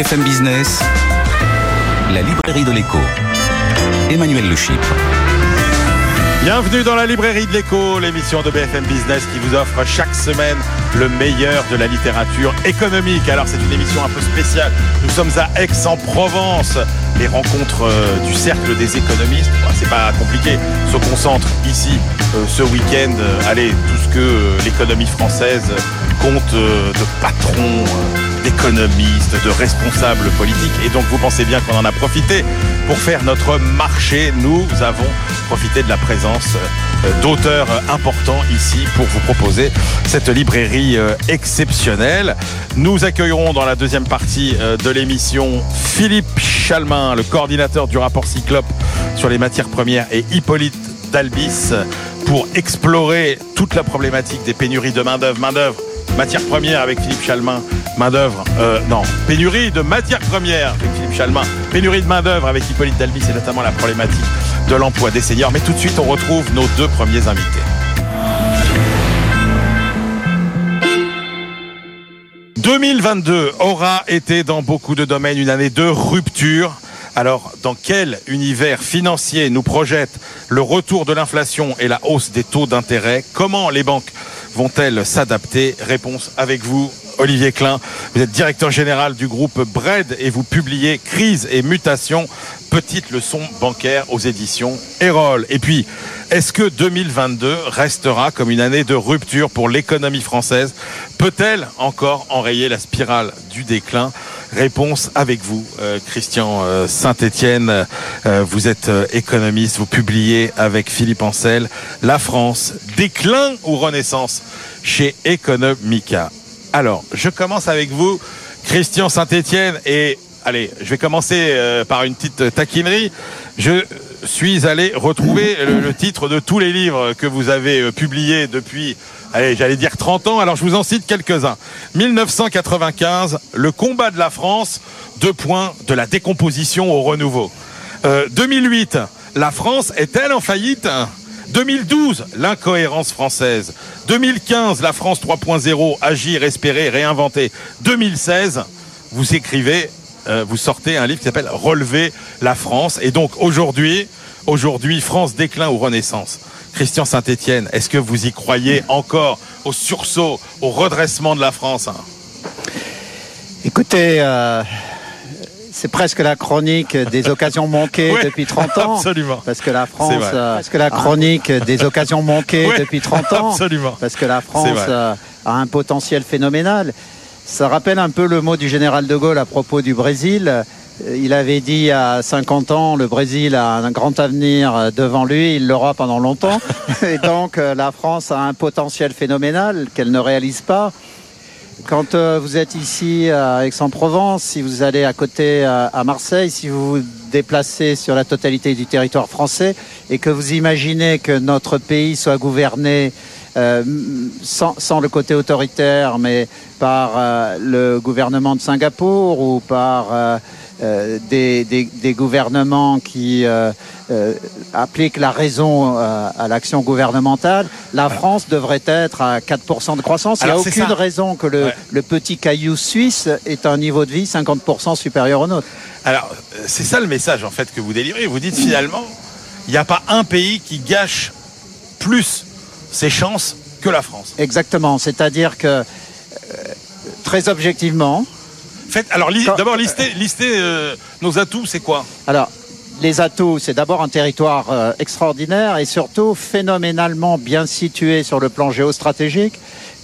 BFM Business, la librairie de l'écho. Emmanuel Le Chypre. Bienvenue dans la librairie de l'écho, l'émission de BFM Business qui vous offre chaque semaine le meilleur de la littérature économique. Alors c'est une émission un peu spéciale. Nous sommes à Aix-en-Provence. Les rencontres euh, du cercle des économistes, bah, c'est pas compliqué, se concentrent ici euh, ce week-end. Euh, allez, tout ce que l'économie française compte de patrons d'économistes, de responsables politiques. Et donc vous pensez bien qu'on en a profité pour faire notre marché. Nous avons profité de la présence euh, d'auteurs importants ici pour vous proposer cette librairie euh, exceptionnelle. Nous accueillerons dans la deuxième partie euh, de l'émission Philippe Chalmin, le coordinateur du rapport Cyclope sur les matières premières, et Hippolyte Dalbis pour explorer toute la problématique des pénuries de main-d'œuvre. Main-d'œuvre matières premières avec Philippe Chalmin, main-d'œuvre, euh, non, pénurie de matières premières avec Philippe Chalmin, pénurie de main-d'œuvre avec Hippolyte Dalby, c'est notamment la problématique de l'emploi des seniors. Mais tout de suite, on retrouve nos deux premiers invités. « 2022 aura été dans beaucoup de domaines une année de rupture. Alors, dans quel univers financier nous projette le retour de l'inflation et la hausse des taux d'intérêt? Comment les banques vont-elles s'adapter? Réponse avec vous, Olivier Klein. Vous êtes directeur général du groupe Bred et vous publiez Crise et mutation, petite leçon bancaire aux éditions Erol. Et puis, est-ce que 2022 restera comme une année de rupture pour l'économie française? Peut-elle encore enrayer la spirale du déclin? Réponse avec vous, euh, Christian euh, Saint-Étienne. Euh, vous êtes économiste, vous publiez avec Philippe Ancel La France, déclin ou renaissance chez Economica. Alors, je commence avec vous, Christian Saint-Étienne, et allez, je vais commencer par une petite taquinerie. Je suis allé retrouver le, titre de tous les livres que vous avez publiés depuis allez, j'allais dire 30 ans, alors je vous en cite quelques-uns. 1995, le combat de la France, deux points de la décomposition au renouveau. 2008, euh, la France est-elle en faillite? 2012, l'incohérence française. 2015, la France 3.0, agir, espérer, réinventer. 2016, vous écrivez, euh, vous sortez un livre qui s'appelle Relever la France. Et donc aujourd'hui, aujourd'hui, France déclin ou renaissance. Christian Saint-Étienne, est-ce que vous y croyez encore au sursaut, au redressement de la France? Écoutez, euh, c'est presque la chronique des occasions manquées depuis 30 ans. Absolument. Parce que la France, euh, presque la chronique des occasions manquées depuis 30 ans. Absolument. Parce que la France euh, a un potentiel phénoménal. Ça rappelle un peu le mot du général de Gaulle à propos du Brésil. Euh, il avait dit à 50 ans, le Brésil a un grand avenir devant lui, il l'aura pendant longtemps. Et donc la France a un potentiel phénoménal qu'elle ne réalise pas. Quand euh, vous êtes ici à Aix-en-Provence, si vous allez à côté à Marseille, si vous vous déplacez sur la totalité du territoire français et que vous imaginez que notre pays soit gouverné sans, le côté autoritaire, mais par le gouvernement de Singapour ou par euh, des, gouvernements qui euh, euh, appliquent la raison à l'action gouvernementale, la France devrait être à 4% de croissance. Il n'y a aucune raison que le, petit caillou suisse ait un niveau de vie 50% supérieur au nôtre. Alors, c'est ça le message en fait que vous délivrez. Vous dites finalement, il n'y a pas un pays qui gâche plus ses chances que la France. Exactement. C'est-à-dire que, très objectivement, alors d'abord lister, euh, nos atouts, c'est quoi? Alors les atouts, c'est d'abord un territoire euh, extraordinaire et surtout phénoménalement bien situé sur le plan géostratégique.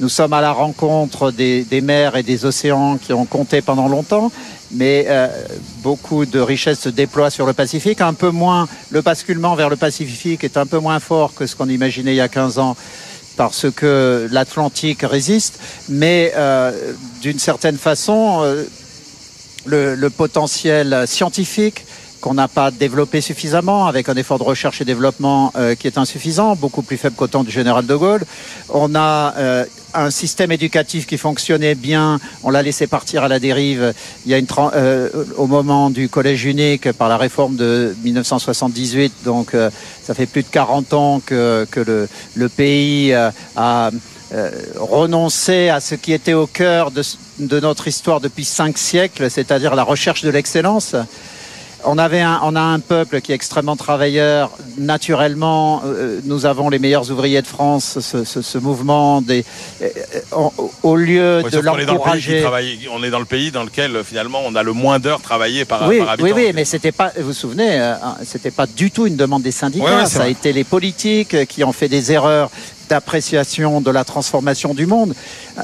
Nous sommes à la rencontre des, mers et des océans qui ont compté pendant longtemps, mais euh, beaucoup de richesses se déploient sur le Pacifique. Un peu moins, le basculement vers le Pacifique est un peu moins fort que ce qu'on imaginait il y a 15 ans parce que l'Atlantique résiste, mais euh, d'une certaine façon, euh, le, potentiel scientifique qu'on n'a pas développé suffisamment, avec un effort de recherche et développement euh, qui est insuffisant, beaucoup plus faible qu'au temps du général de Gaulle. On a un système éducatif qui fonctionnait bien, on l'a laissé partir à la dérive. Il y a une euh, au moment du collège unique par la réforme de 1978, donc ça fait plus de 40 ans que, le, pays a euh, renoncer à ce qui était au cœur de, de notre histoire depuis cinq siècles, c'est-à-dire la recherche de l'excellence on, avait un, on a un peuple qui est extrêmement travailleur. Naturellement, euh, nous avons les meilleurs ouvriers de France. Ce, ce, ce mouvement, des, euh, au lieu de l'encourager. travaille- on est dans le pays dans lequel euh, finalement on a le moins d'heures travaillées par, Oui, par habitant. oui, oui, mais c'était pas, vous vous souvenez, euh, c'était pas du tout une demande des syndicats. Ça a été les politiques qui ont fait des erreurs d'appréciation de la transformation du monde.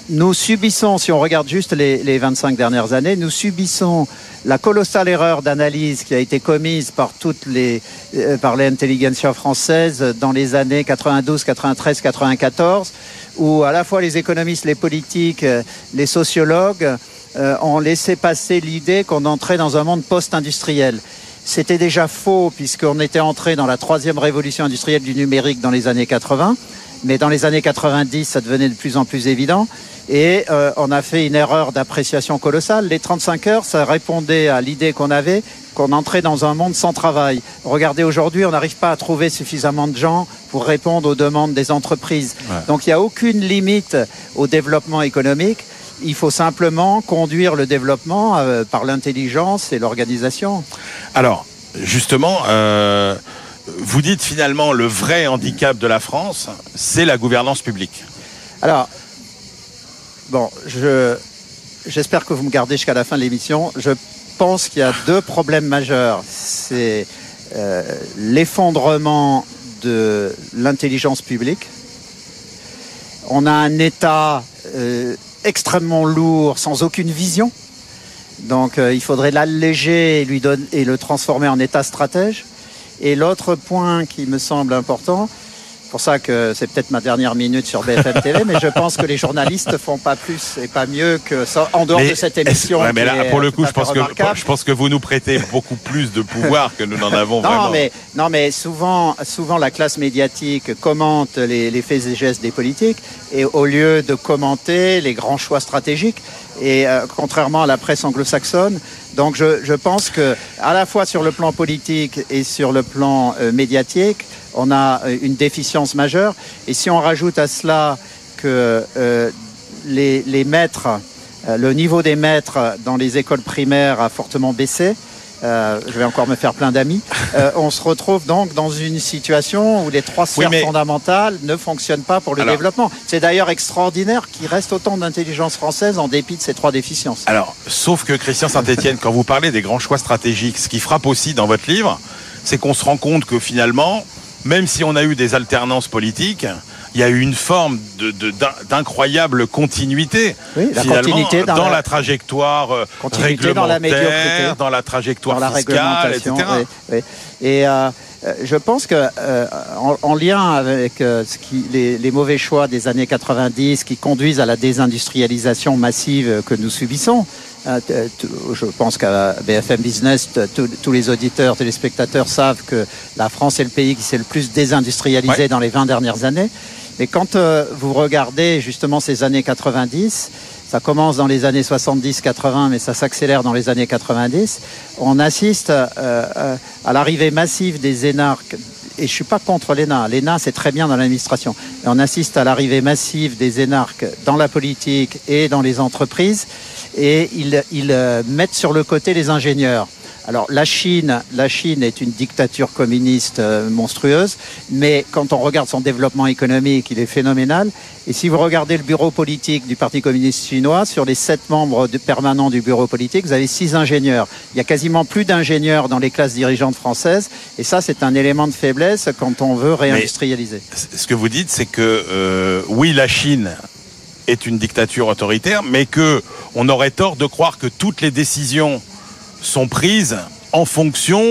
Nous subissons, si on regarde juste les, les 25 dernières années, nous subissons la colossale erreur d'analyse qui a été commise par toutes les, euh, par l'intelligentsia française dans les années 92, 93, 94, où à la fois les économistes, les politiques, euh, les sociologues euh, ont laissé passer l'idée qu'on entrait dans un monde post-industriel. C'était déjà faux puisqu'on était entré dans la troisième révolution industrielle du numérique dans les années 80, mais dans les années 90, ça devenait de plus en plus évident. Et euh, on a fait une erreur d'appréciation colossale. Les 35 heures, ça répondait à l'idée qu'on avait qu'on entrait dans un monde sans travail. Regardez, aujourd'hui, on n'arrive pas à trouver suffisamment de gens pour répondre aux demandes des entreprises. Ouais. Donc il n'y a aucune limite au développement économique. Il faut simplement conduire le développement euh, par l'intelligence et l'organisation. Alors, justement, euh, vous dites finalement le vrai handicap de la France, c'est la gouvernance publique. Alors, bon, je, j'espère que vous me gardez jusqu'à la fin de l'émission. Je pense qu'il y a deux problèmes majeurs. C'est euh, l'effondrement de l'intelligence publique. On a un État euh, extrêmement lourd, sans aucune vision. Donc, euh, il faudrait l'alléger lui donner, et le transformer en État stratège. Et l'autre point qui me semble important, pour ça que c'est peut-être ma dernière minute sur BFM TV, mais je pense que les journalistes font pas plus et pas mieux que ça en dehors Mais de cette émission. ouais, mais là, pour le coup, je pense, que, remarquable. je pense que vous nous prêtez beaucoup plus de pouvoir que nous n'en avons Non vraiment. mais, non, mais souvent, souvent la classe médiatique commente les, les faits et gestes des politiques et au lieu de commenter les grands choix stratégiques, et euh, contrairement à la presse anglo-saxonne, donc je, je pense que à la fois sur le plan politique et sur le plan euh, médiatique, on a euh, une déficience majeure. Et si on rajoute à cela que euh, les, les maîtres, le niveau des maîtres dans les écoles primaires a fortement baissé, euh, je vais encore me faire plein d'amis. Euh, on se retrouve donc dans une situation où les trois sphères mais- fondamentales ne fonctionnent pas pour le Alors- développement. C'est d'ailleurs extraordinaire qu'il reste autant d'intelligence française en dépit de ces trois déficiences. Alors, sauf que Christian Saint-Etienne, quand vous parlez des grands choix stratégiques, ce qui frappe aussi dans votre livre, c'est qu'on se rend compte que finalement, même si on a eu des alternances politiques, il y a eu une forme de- de- d'in- d'incroyable continuité, Oui, la finalement, continuité dans dans, la- la, trajectoire euh, Continuité dans la médiocrité. réglementaire, dans la trajectoire dans la fiscale, etc. réglementation. oui, oui. Et euh, euh, je pense que euh, en, en lien avec euh, ce qui, les, les mauvais choix des années 90 qui conduisent à la désindustrialisation massive que nous subissons, euh, je pense qu'à BFM Business, tous tous les auditeurs, téléspectateurs savent que la France est le pays qui s'est le plus désindustrialisé Ouais. dans les 20 dernières années. Mais quand euh, vous regardez justement ces années 90, ça commence dans les années 70-80, mais ça s'accélère dans les années 90, on assiste euh, euh, à l'arrivée massive des énarques. Et je suis pas contre l'ENA. L'ENA, c'est très bien dans l'administration. Mais on assiste à l'arrivée massive des énarques dans la politique et dans les entreprises. Et ils, mettent sur le côté les ingénieurs. Alors la Chine, la Chine est une dictature communiste euh, monstrueuse, mais quand on regarde son développement économique, il est phénoménal. Et si vous regardez le bureau politique du Parti communiste chinois, sur les sept membres de- permanents du bureau politique, vous avez six ingénieurs. Il y a quasiment plus d'ingénieurs dans les classes dirigeantes françaises, et ça c'est un élément de faiblesse quand on veut réindustrialiser. Ce que vous dites, c'est que euh, oui, la Chine est une dictature autoritaire, mais que on aurait tort de croire que toutes les décisions sont prises en fonction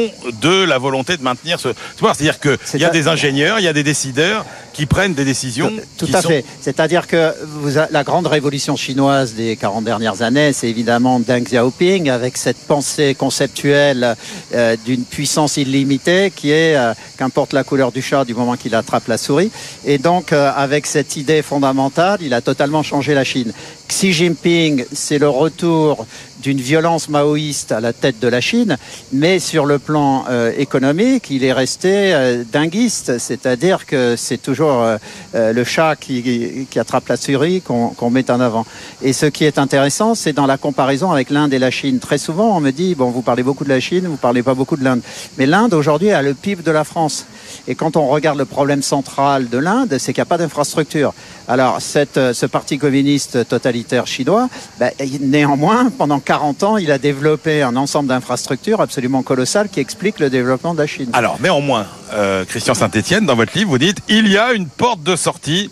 de la volonté de maintenir ce pouvoir. C'est-à-dire qu'il y a des ingénieurs, il y a des décideurs qui prennent des décisions. Tout à sont- fait. C'est-à-dire que vous a- la grande révolution chinoise des 40 dernières années, c'est évidemment Deng Xiaoping avec cette pensée conceptuelle euh, d'une puissance illimitée qui est euh, qu'importe la couleur du chat du moment qu'il attrape la souris. Et donc, euh, avec cette idée fondamentale, il a totalement changé la Chine. Xi Jinping, c'est le retour d'une violence maoïste à la tête de la Chine, mais sur le plan euh, économique, il est resté euh, dinguiste, c'est-à-dire que c'est toujours le chat qui, qui, attrape la souris qu'on met en avant. Et ce qui est intéressant, c'est dans la comparaison avec l'Inde et la Chine. Très souvent, on me dit, bon, vous parlez beaucoup de la Chine, vous parlez pas beaucoup de l'Inde. Mais l'Inde, aujourd'hui, a le PIB de la France. Et quand on regarde le problème central de l'Inde, c'est qu'il n'y a pas d'infrastructure. Alors, euh, ce parti communiste totalitaire chinois, ben, néanmoins, pendant 40 ans, il a développé un ensemble d'infrastructures absolument colossales qui expliquent le développement de la Chine. Alors, néanmoins, euh, Christian Saint-Etienne, dans votre livre, vous dites il y a une porte de sortie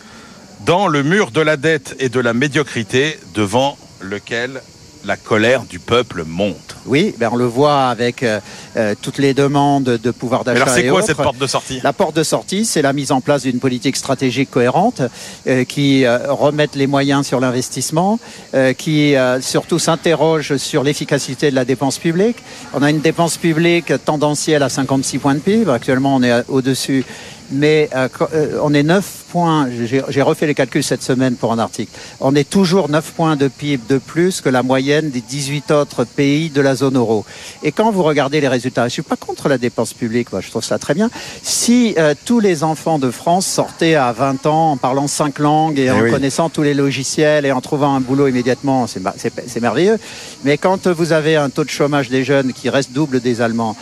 dans le mur de la dette et de la médiocrité devant lequel la colère du peuple monte. Oui, ben on le voit avec euh, euh, toutes les demandes de pouvoir d'achat. Alors c'est quoi cette porte de sortie? La porte de sortie, c'est la mise en place d'une politique stratégique cohérente euh, qui remette les moyens sur l'investissement, qui surtout s'interroge sur l'efficacité de la dépense publique. On a une dépense publique tendancielle à 56 points de PIB. Actuellement, on est au-dessus mais euh, on est 9 points, j'ai refait les calculs cette semaine pour un article, on est toujours 9 points de PIB de plus que la moyenne des 18 autres pays de la zone euro. Et quand vous regardez les résultats, je ne suis pas contre la dépense publique, moi je trouve ça très bien, si euh, tous les enfants de France sortaient à 20 ans en parlant 5 langues et, eh en connaissant tous les logiciels et en trouvant un boulot immédiatement, c'est merveilleux. Mais quand vous avez un taux de chômage des jeunes qui reste double des Allemands,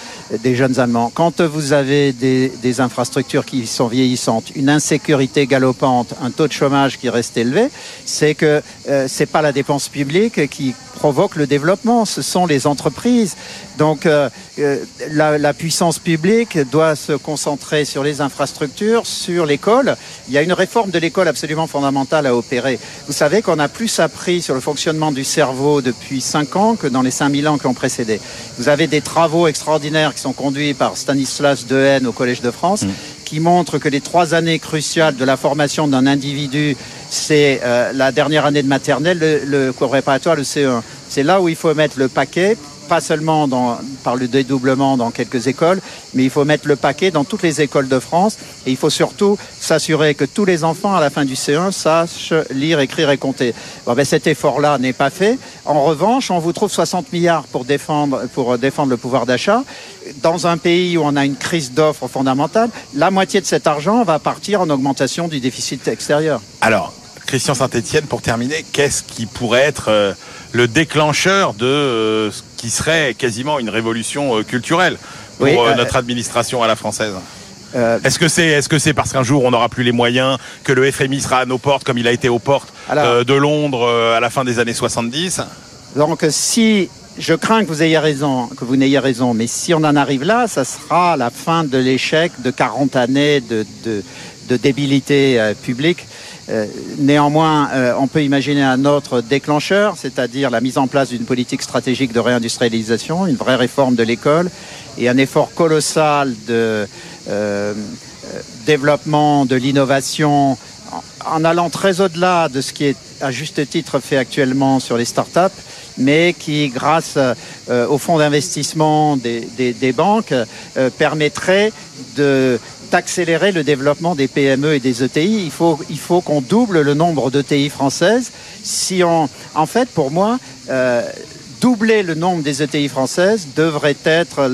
des jeunes Allemands, quand vous avez des, des infrastructures qui sont vieillissantes, une insécurité galopante, un taux de chômage qui reste élevé, c'est que euh, c'est pas la dépense publique qui provoque le développement, ce sont les entreprises. Donc euh, euh, la, puissance publique doit se concentrer sur les infrastructures, sur l'école. Il y a une réforme de l'école absolument fondamentale à opérer. Vous savez qu'on a plus appris sur le fonctionnement du cerveau depuis 5 ans que dans les 5000 ans qui ont précédé. Vous avez des travaux extraordinaires qui sont conduits par Stanislas Dehaene au Collège de France. Mmh qui montre que les trois années cruciales de la formation d'un individu, c'est euh, la dernière année de maternelle, le, le cours préparatoire, le CE1. C'est là où il faut mettre le paquet pas seulement dans, par le dédoublement dans quelques écoles, mais il faut mettre le paquet dans toutes les écoles de France. Et il faut surtout s'assurer que tous les enfants, à la fin du C1, sachent lire, écrire et compter. Bon, ben, cet effort-là n'est pas fait. En revanche, on vous trouve 60 milliards pour défendre, pour défendre le pouvoir d'achat. Dans un pays où on a une crise d'offres fondamentale, la moitié de cet argent va partir en augmentation du déficit extérieur. Alors, Christian Saint-Etienne, pour terminer, qu'est-ce qui pourrait être euh, le déclencheur de euh, ce qui serait quasiment une révolution euh, culturelle pour notre administration à la française? est-ce que c'est est-ce que c'est parce qu'un jour on n'aura plus les moyens que le FMI sera à nos portes comme il a été aux portes de Londres à la fin des années 70 Donc si je crains que vous ayez raison, que vous n'ayez raison, mais si on en arrive là, ça sera la fin de l'échec de 40 années de, de, de débilité publique néanmoins, euh, on peut imaginer un autre déclencheur, c'est-à-dire la mise en place d'une politique stratégique de réindustrialisation, une vraie réforme de l'école et un effort colossal de euh, développement de l'innovation en allant très au-delà de ce qui est à juste titre fait actuellement sur les startups, mais qui, grâce au fonds d'investissement des, banques, permettrait de d'accélérer le développement des PME et des ETI. Il faut, il faut qu'on double le nombre d'ETI françaises. Si on, en fait, pour moi, euh, doubler le nombre des ETI françaises devrait être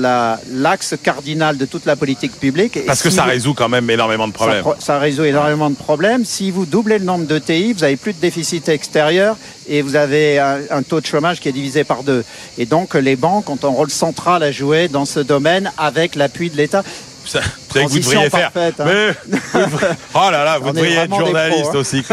l'axe cardinal de toute la politique publique. Parce que ça résout quand même énormément de problèmes. Ça, résout énormément de problèmes. Si vous doublez le nombre d'ETI, vous avez plus de déficit extérieur et vous avez un, un, taux de chômage qui est divisé par deux. Et donc les banques ont un rôle central à jouer dans ce domaine avec l'appui de l'État. Ça, vous devriez faire. Hein. oh là là, vous devriez être journaliste hein. aussi,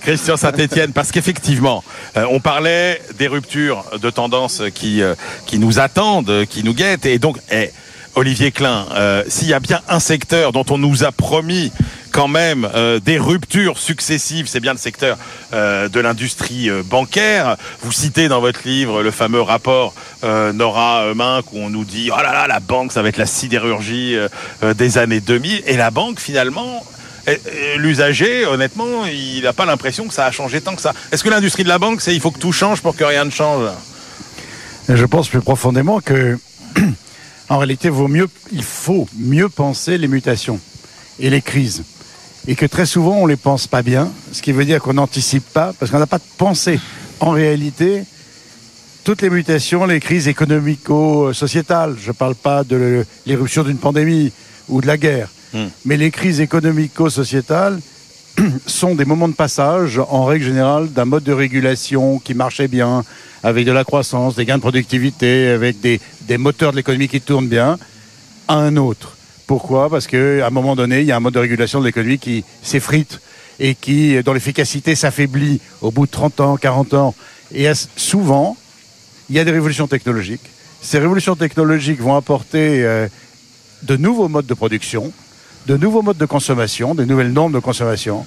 Christian Saint-Etienne, parce qu'effectivement, euh, on parlait des ruptures de tendance qui, euh, qui nous attendent, qui nous guettent, et donc, eh, Olivier Klein, euh, s'il y a bien un secteur dont on nous a promis quand même euh, des ruptures successives. C'est bien le secteur euh, de l'industrie bancaire. Vous citez dans votre livre le fameux rapport Nora Mink où on nous dit oh là là la banque ça va être la sidérurgie des années 2000 et la banque finalement l'usager, honnêtement, il n'a pas l'impression que ça a changé tant que ça. Est-ce que l'industrie de la banque, c'est il faut que tout change pour que rien ne change? Je pense plus profondément que, en réalité, vaut mieux, il faut mieux penser les mutations et les crises et que très souvent on les pense pas bien, ce qui veut dire qu'on n'anticipe pas parce qu'on n'a pas de pensée. En réalité, toutes les mutations, les crises économico-sociétales, je ne parle pas de l'éruption d'une pandémie ou de la guerre, Hmm. mais les crises économico-sociétales sont des moments de passage, en règle générale, d'un mode de régulation qui marchait bien, avec de la croissance, des gains de productivité, avec des, des moteurs de l'économie qui tournent bien, à un autre. Pourquoi? Parce qu'à un moment donné, il y a un mode de régulation de l'économie qui s'effrite et qui, dont l'efficacité s'affaiblit au bout de 30 ans, 40 ans. Et souvent, il y a des révolutions technologiques. Ces révolutions technologiques vont apporter euh, de nouveaux modes de production, de nouveaux modes de consommation, des nouvelles normes de consommation,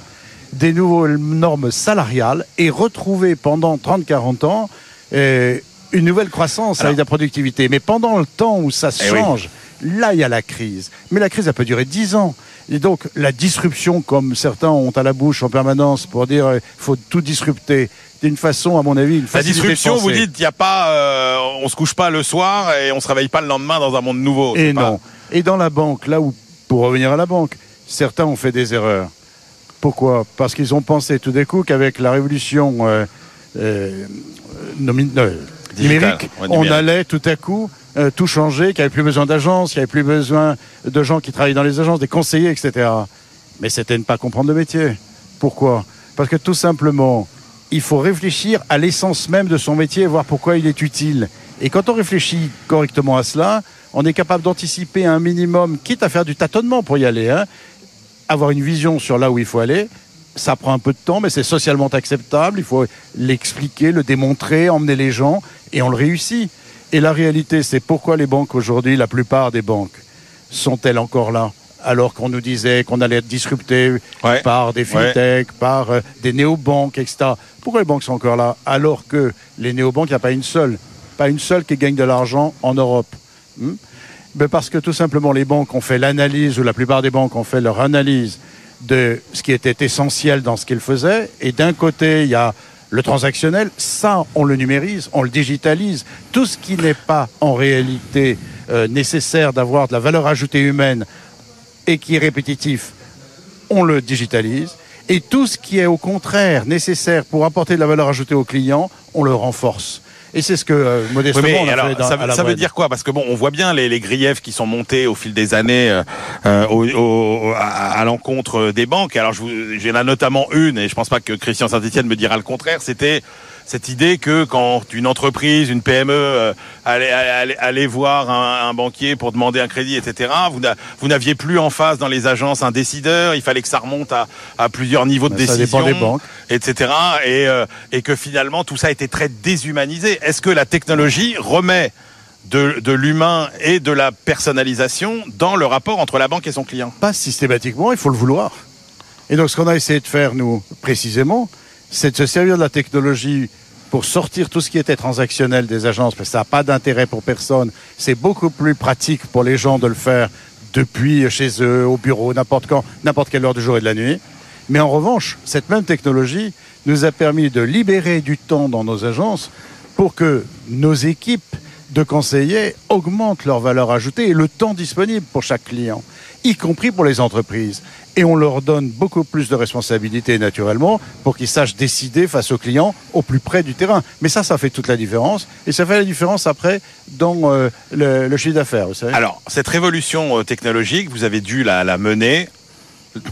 des nouvelles normes salariales et retrouver pendant 30-40 ans euh, une nouvelle croissance Alors- avec la productivité. Mais pendant le temps où ça Eh oui. change, là il y a la crise. Mais la crise, elle peut durer 10 ans. Et donc la disruption, comme certains ont à la bouche en permanence pour dire il faut tout disrupter, c'est une façon, à mon avis, une La disruption, vous dites, il y a pas, euh, on se couche pas le soir et on se réveille pas le lendemain dans un monde nouveau. Et pas- non. Et dans la banque, là où, pour revenir à la banque, certains ont fait des erreurs. Pourquoi? Parce qu'ils ont pensé tout d'un coup qu'avec la révolution euh, euh, nomi- euh, numérique, ouais, on allait tout à coup euh, tout changer, qu'il n'y avait plus besoin d'agences, qu'il n'y avait plus besoin de gens qui travaillent dans les agences, des conseillers, etc. Mais c'était ne pas comprendre le métier. Pourquoi? Parce que tout simplement, il faut réfléchir à l'essence même de son métier et voir pourquoi il est utile. Et quand on réfléchit correctement à cela, on est capable d'anticiper un minimum, quitte à faire du tâtonnement pour y aller, hein, avoir une vision sur là où il faut aller. Ça prend un peu de temps, mais c'est socialement acceptable. Il faut l'expliquer, le démontrer, emmener les gens, et on le réussit. Et la réalité, c'est pourquoi les banques aujourd'hui, la plupart des banques, sont-elles encore là? Alors qu'on nous disait qu'on allait être disrupté Ouais. par des Ouais. fintechs, par euh, des néobanques, etc. Pourquoi les banques sont encore là alors que les néobanques, il n'y a pas une seule, pas une seule qui gagne de l'argent en Europe? Parce que tout simplement les banques ont fait l'analyse, ou la plupart des banques ont fait leur analyse de ce qui était essentiel dans ce qu'ils faisaient. Et d'un côté, il y a le transactionnel, ça, on le numérise, on le digitalise. Tout ce qui n'est pas en réalité euh, nécessaire d'avoir de la valeur ajoutée humaine et qui est répétitif, on le digitalise. Et tout ce qui est au contraire nécessaire pour apporter de la valeur ajoutée au client, on le renforce. Et c'est ce que euh, modestement mais on a alors, fait dans, ça, à la ça veut dire quoi? Parce que bon, on voit bien les, les griefs qui sont montés au fil des années euh, euh, au- au- à, à l'encontre des banques. Alors, j'ai là notamment une, et je pense pas que Christian Saint-Etienne me dira le contraire. C'était cette idée que quand une entreprise, une PME euh, allait, allait, allait voir un, un banquier pour demander un crédit, etc., vous n'a- vous n'aviez plus en face dans les agences un décideur. Il fallait que ça remonte à, à plusieurs niveaux de Ben, ça décision dépend des banques. etc. Et, euh, et que finalement tout ça été très déshumanisé. Est-ce que la technologie remet de, de l'humain et de la personnalisation dans le rapport entre la banque et son client? Pas systématiquement, il faut le vouloir. Et donc, ce qu'on a essayé de faire, nous, précisément, c'est de se servir de la technologie pour sortir tout ce qui était transactionnel des agences, parce que ça n'a pas d'intérêt pour personne. C'est beaucoup plus pratique pour les gens de le faire depuis chez eux, au bureau, n'importe quand, n'importe quelle heure du jour et de la nuit. Mais en revanche, cette même technologie nous a permis de libérer du temps dans nos agences pour que nos équipes de conseillers augmentent leur valeur ajoutée et le temps disponible pour chaque client, y compris pour les entreprises. Et on leur donne beaucoup plus de responsabilités naturellement pour qu'ils sachent décider face aux clients au plus près du terrain. Mais ça, ça fait toute la différence. Et ça fait la différence après dans euh, le, le chiffre d'affaires. Alors, cette révolution euh, technologique, vous avez dû la, la mener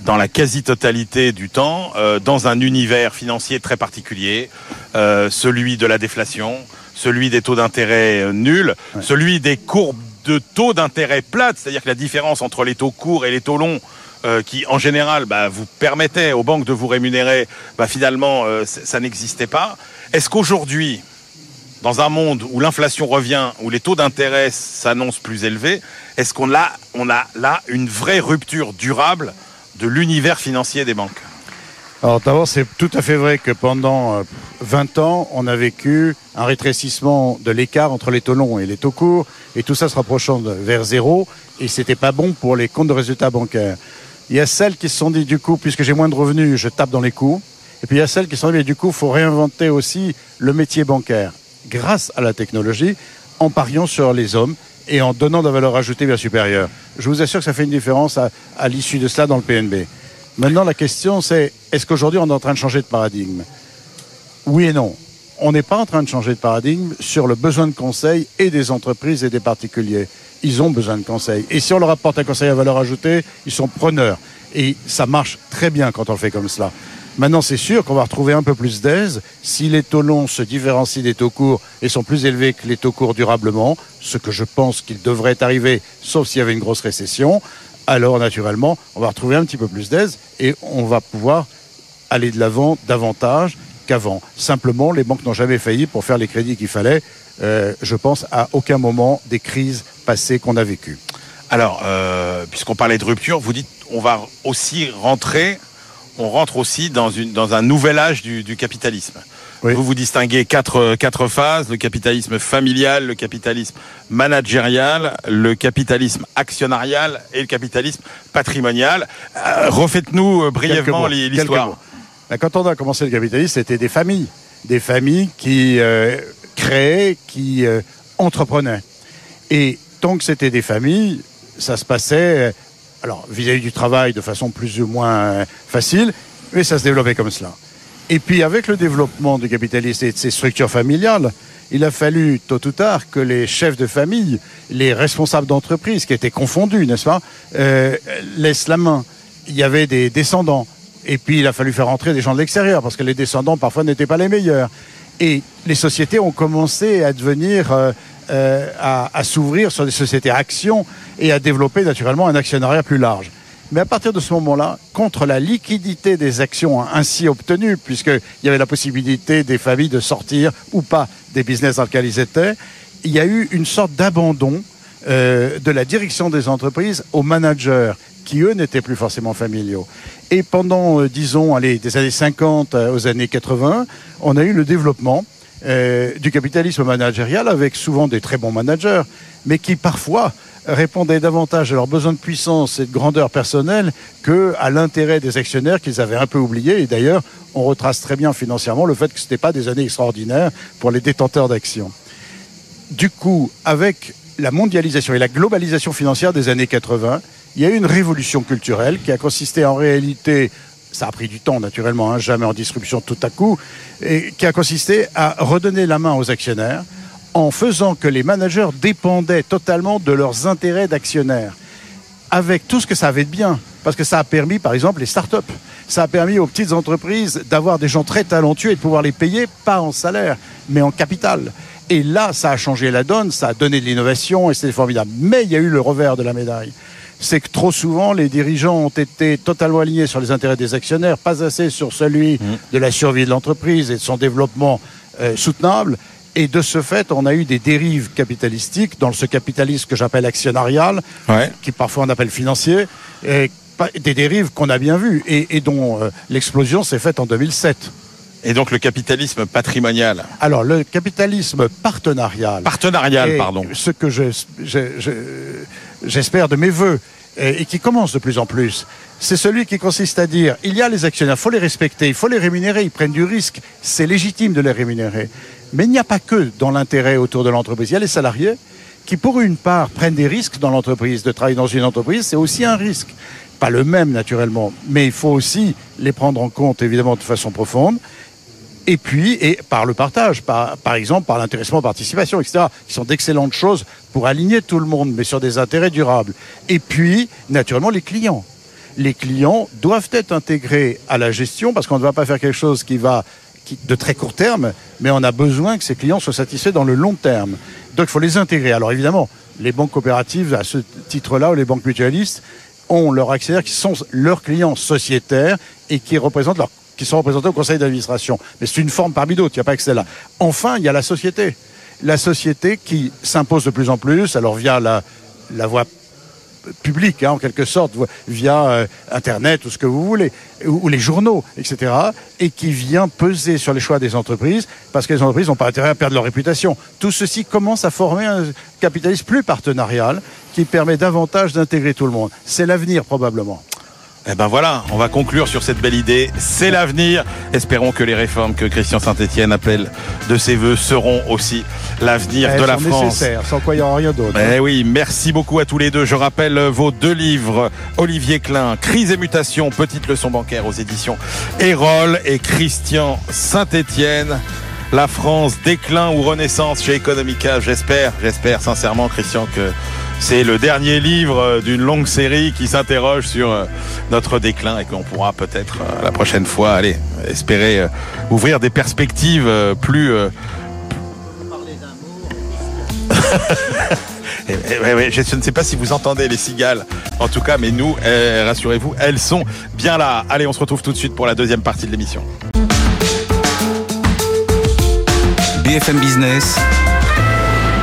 dans la quasi-totalité du temps euh, dans un univers financier très particulier, euh, celui de la déflation, celui des taux d'intérêt nuls, celui des courbes de taux d'intérêt plates, c'est-à-dire que la différence entre les taux courts et les taux longs euh, qui en général bah, vous permettaient aux banques de vous rémunérer, bah, finalement euh, ça n'existait pas. Est-ce qu'aujourd'hui, dans un monde où l'inflation revient, où les taux d'intérêt s'annoncent plus élevés, est-ce qu'on a, là une vraie rupture durable de l'univers financier des banques? Alors d'abord, c'est tout à fait vrai que pendant euh, 20 ans, on a vécu un rétrécissement de l'écart entre les taux longs et les taux courts, et tout ça se rapprochant vers zéro, et c'était pas bon pour les comptes de résultats bancaires. Il y a celles qui se sont dit, du coup, puisque j'ai moins de revenus, je tape dans les coûts, et puis il y a celles qui se sont dit, du coup, il faut réinventer aussi le métier bancaire grâce à la technologie, en pariant sur les hommes et en donnant de la valeur ajoutée bien supérieure. Je vous assure que ça fait une différence à, à l'issue de cela dans le PNB. Maintenant, la question, c'est est-ce qu'aujourd'hui, on est en train de changer de paradigme? Oui et non. On n'est pas en train de changer de paradigme sur le besoin de conseil et des entreprises et des particuliers. Ils ont besoin de conseils. Et si on leur apporte un conseil à valeur ajoutée, ils sont preneurs. Et ça marche très bien quand on le fait comme cela. Maintenant, c'est sûr qu'on va retrouver un peu plus d'aise si les taux longs se différencient des taux courts et sont plus élevés que les taux courts durablement, ce que je pense qu'il devrait arriver, sauf s'il y avait une grosse récession. Alors, naturellement, on va retrouver un petit peu plus d'aise et on va pouvoir aller de l'avant davantage qu'avant. Simplement, les banques n'ont jamais failli pour faire les crédits qu'il fallait. Euh, je pense à aucun moment des crises passées qu'on a vécues. Alors, euh, puisqu'on parlait de rupture, vous dites on va aussi rentrer, on rentre aussi dans, une, dans un nouvel âge du, du capitalisme. Oui. Vous vous distinguez quatre, quatre phases, le capitalisme familial, le capitalisme managérial, le capitalisme actionnarial et le capitalisme patrimonial. Euh, Refaites-nous brièvement l'histoire. Ben, Quand on a commencé le capitalisme, c'était des familles. Des familles qui euh, créaient, qui euh, entreprenaient. Et tant que c'était des familles, ça se passait, euh, alors vis-à-vis du travail, de façon plus ou moins euh, facile, mais ça se développait comme cela. Et puis avec le développement du capitalisme et de ses structures familiales, il a fallu tôt ou tard que les chefs de famille, les responsables d'entreprise, qui étaient confondus, n'est-ce pas, euh, laissent la main. Il y avait des descendants. Et puis il a fallu faire entrer des gens de l'extérieur, parce que les descendants parfois n'étaient pas les meilleurs. Et les sociétés ont commencé à devenir, euh, euh, à, à s'ouvrir sur des sociétés actions et à développer naturellement un actionnariat plus large. Mais à partir de ce moment-là, contre la liquidité des actions ainsi obtenues, puisqu'il y avait la possibilité des familles de sortir ou pas des business dans lesquels ils étaient, il y a eu une sorte d'abandon euh, de la direction des entreprises aux managers qui, eux, n'étaient plus forcément familiaux. Et pendant, euh, disons, allez, des années 50 euh, aux années 80, on a eu le développement du capitalisme managérial avec souvent des très bons managers, mais qui parfois répondaient davantage à leurs besoins de puissance et de grandeur personnelle que à l'intérêt des actionnaires qu'ils avaient un peu oubliés. Et d'ailleurs, on retrace très bien financièrement le fait que ce n'était pas des années extraordinaires pour les détenteurs d'actions. Du coup, avec la mondialisation et la globalisation financière des années 80, il y a eu une révolution culturelle qui a consisté en réalité, ça a pris du temps naturellement, hein, jamais en disruption tout à coup, et qui a consisté à redonner la main aux actionnaires en faisant que les managers dépendaient totalement de leurs intérêts d'actionnaires, avec tout ce que ça avait de bien, parce que ça a permis par exemple les start-up, ça a permis aux petites entreprises d'avoir des gens très talentueux et de pouvoir les payer pas en salaire, mais en capital. Et là, ça a changé la donne, ça a donné de l'innovation et c'était formidable. Mais il y a eu le revers de la médaille. C'est que trop souvent, les dirigeants ont été totalement alignés sur les intérêts des actionnaires, pas assez sur celui de la survie de l'entreprise et de son développement euh, soutenable. Et de ce fait, on a eu des dérives capitalistiques dans ce capitalisme que j'appelle actionnarial, Ouais. qui parfois on appelle financier, et des dérives qu'on a bien vues et, et dont euh, l'explosion s'est faite en 2007. Et donc le capitalisme patrimonial, Alors, le capitalisme partenarial. partenarial, pardon. Ce que je- je- je- j'espère de mes voeux et, et qui commence de plus en plus, c'est celui qui consiste à dire il y a les actionnaires, il faut les respecter, il faut les rémunérer, ils prennent du risque, c'est légitime de les rémunérer. Mais il n'y a pas que dans l'intérêt autour de l'entreprise. Il y a les salariés qui, pour une part, prennent des risques dans l'entreprise. De travailler dans une entreprise, c'est aussi un risque. Pas le même, naturellement, mais il faut aussi les prendre en compte, évidemment, de façon profonde et puis et par le partage, par, par exemple par l'intéressement, participation, etc., qui sont d'excellentes choses pour aligner tout le monde, mais sur des intérêts durables. Et puis, naturellement, les clients. Les clients doivent être intégrés à la gestion parce qu'on ne va pas faire quelque chose qui va qui, de très court terme, mais on a besoin que ces clients soient satisfaits dans le long terme. Donc, il faut les intégrer. Alors, évidemment, les banques coopératives, à ce titre-là, ou les banques mutualistes, ont leurs actionnaires qui sont leurs clients sociétaires et qui représentent leur qui sont représentés au conseil d'administration. Mais c'est une forme parmi d'autres, il n'y a pas que celle-là. Enfin, il y a la société. La société qui s'impose de plus en plus, alors via la, voie publique, hein, en quelque sorte, via euh, Internet ou ce que vous voulez, ou, ou les journaux, etc., et qui vient peser sur les choix des entreprises, parce que les entreprises n'ont pas intérêt à perdre leur réputation. Tout ceci commence à former un capitalisme plus partenarial, qui permet davantage d'intégrer tout le monde. C'est l'avenir, probablement. Eh ben voilà, on va conclure sur cette belle idée. C'est l'avenir. Espérons que les réformes que Christian Saint-Etienne appelle de ses voeux seront aussi l'avenir de la France. sans quoi il n'y aura rien d'autre. Eh oui, merci beaucoup à tous les deux. Je rappelle vos deux livres, Olivier Klein, Crise et mutation, petite leçon bancaire aux éditions Erol et Christian Saint-Étienne. La France, déclin ou renaissance chez Economica. J'espère, j'espère sincèrement, Christian, que c'est le dernier livre d'une longue série qui s'interroge sur euh, notre déclin et qu'on pourra peut-être euh, la prochaine fois, aller espérer euh, ouvrir des perspectives plus. Eh, eh, je ne sais pas si vous entendez les cigales, en tout cas, mais nous, rassurez-vous, elles sont bien là. Allez, on se retrouve tout de suite pour la deuxième partie de l'émission. BFM Business,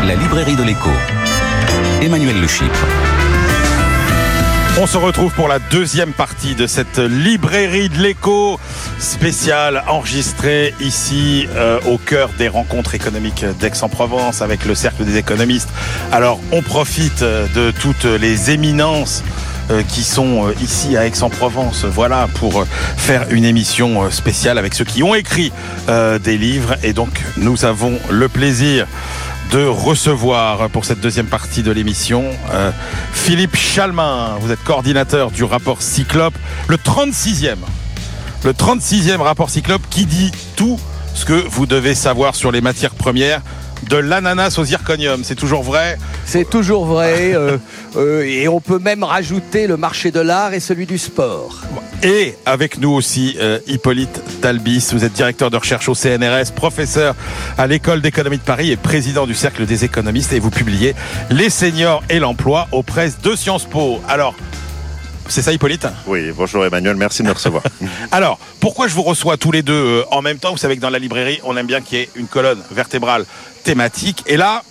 la librairie de l'écho. Emmanuel Le On se retrouve pour la deuxième partie de cette librairie de l'écho spéciale enregistrée ici euh, au cœur des rencontres économiques d'Aix-en-Provence avec le Cercle des économistes. Alors on profite euh, de toutes les éminences euh, qui sont ici à Aix-en-Provence, voilà, pour faire une émission spéciale avec ceux qui ont écrit des livres. Et donc, nous avons le plaisir de recevoir pour cette deuxième partie de l'émission euh, Philippe Chalmin. Vous êtes coordinateur du rapport Cyclope, le 36e. Le 36e rapport Cyclope qui dit tout ce que vous devez savoir sur les matières premières de l'ananas au zirconium. C'est toujours vrai C'est toujours vrai. Euh, euh, et on peut même rajouter le marché de l'art et celui du sport. Et avec nous aussi, euh, Hippolyte Talbis. Vous êtes directeur de recherche au CNRS, professeur à l'École d'économie de Paris et président du Cercle des économistes. Et vous publiez Les seniors et l'emploi aux presses de Sciences Po. Alors, c'est ça Hippolyte Oui, bonjour Emmanuel, merci de me recevoir. Alors, pourquoi je vous reçois tous les deux en même temps? Vous savez que dans la librairie, on aime bien qu'il y ait une colonne vertébrale thématique. Et là,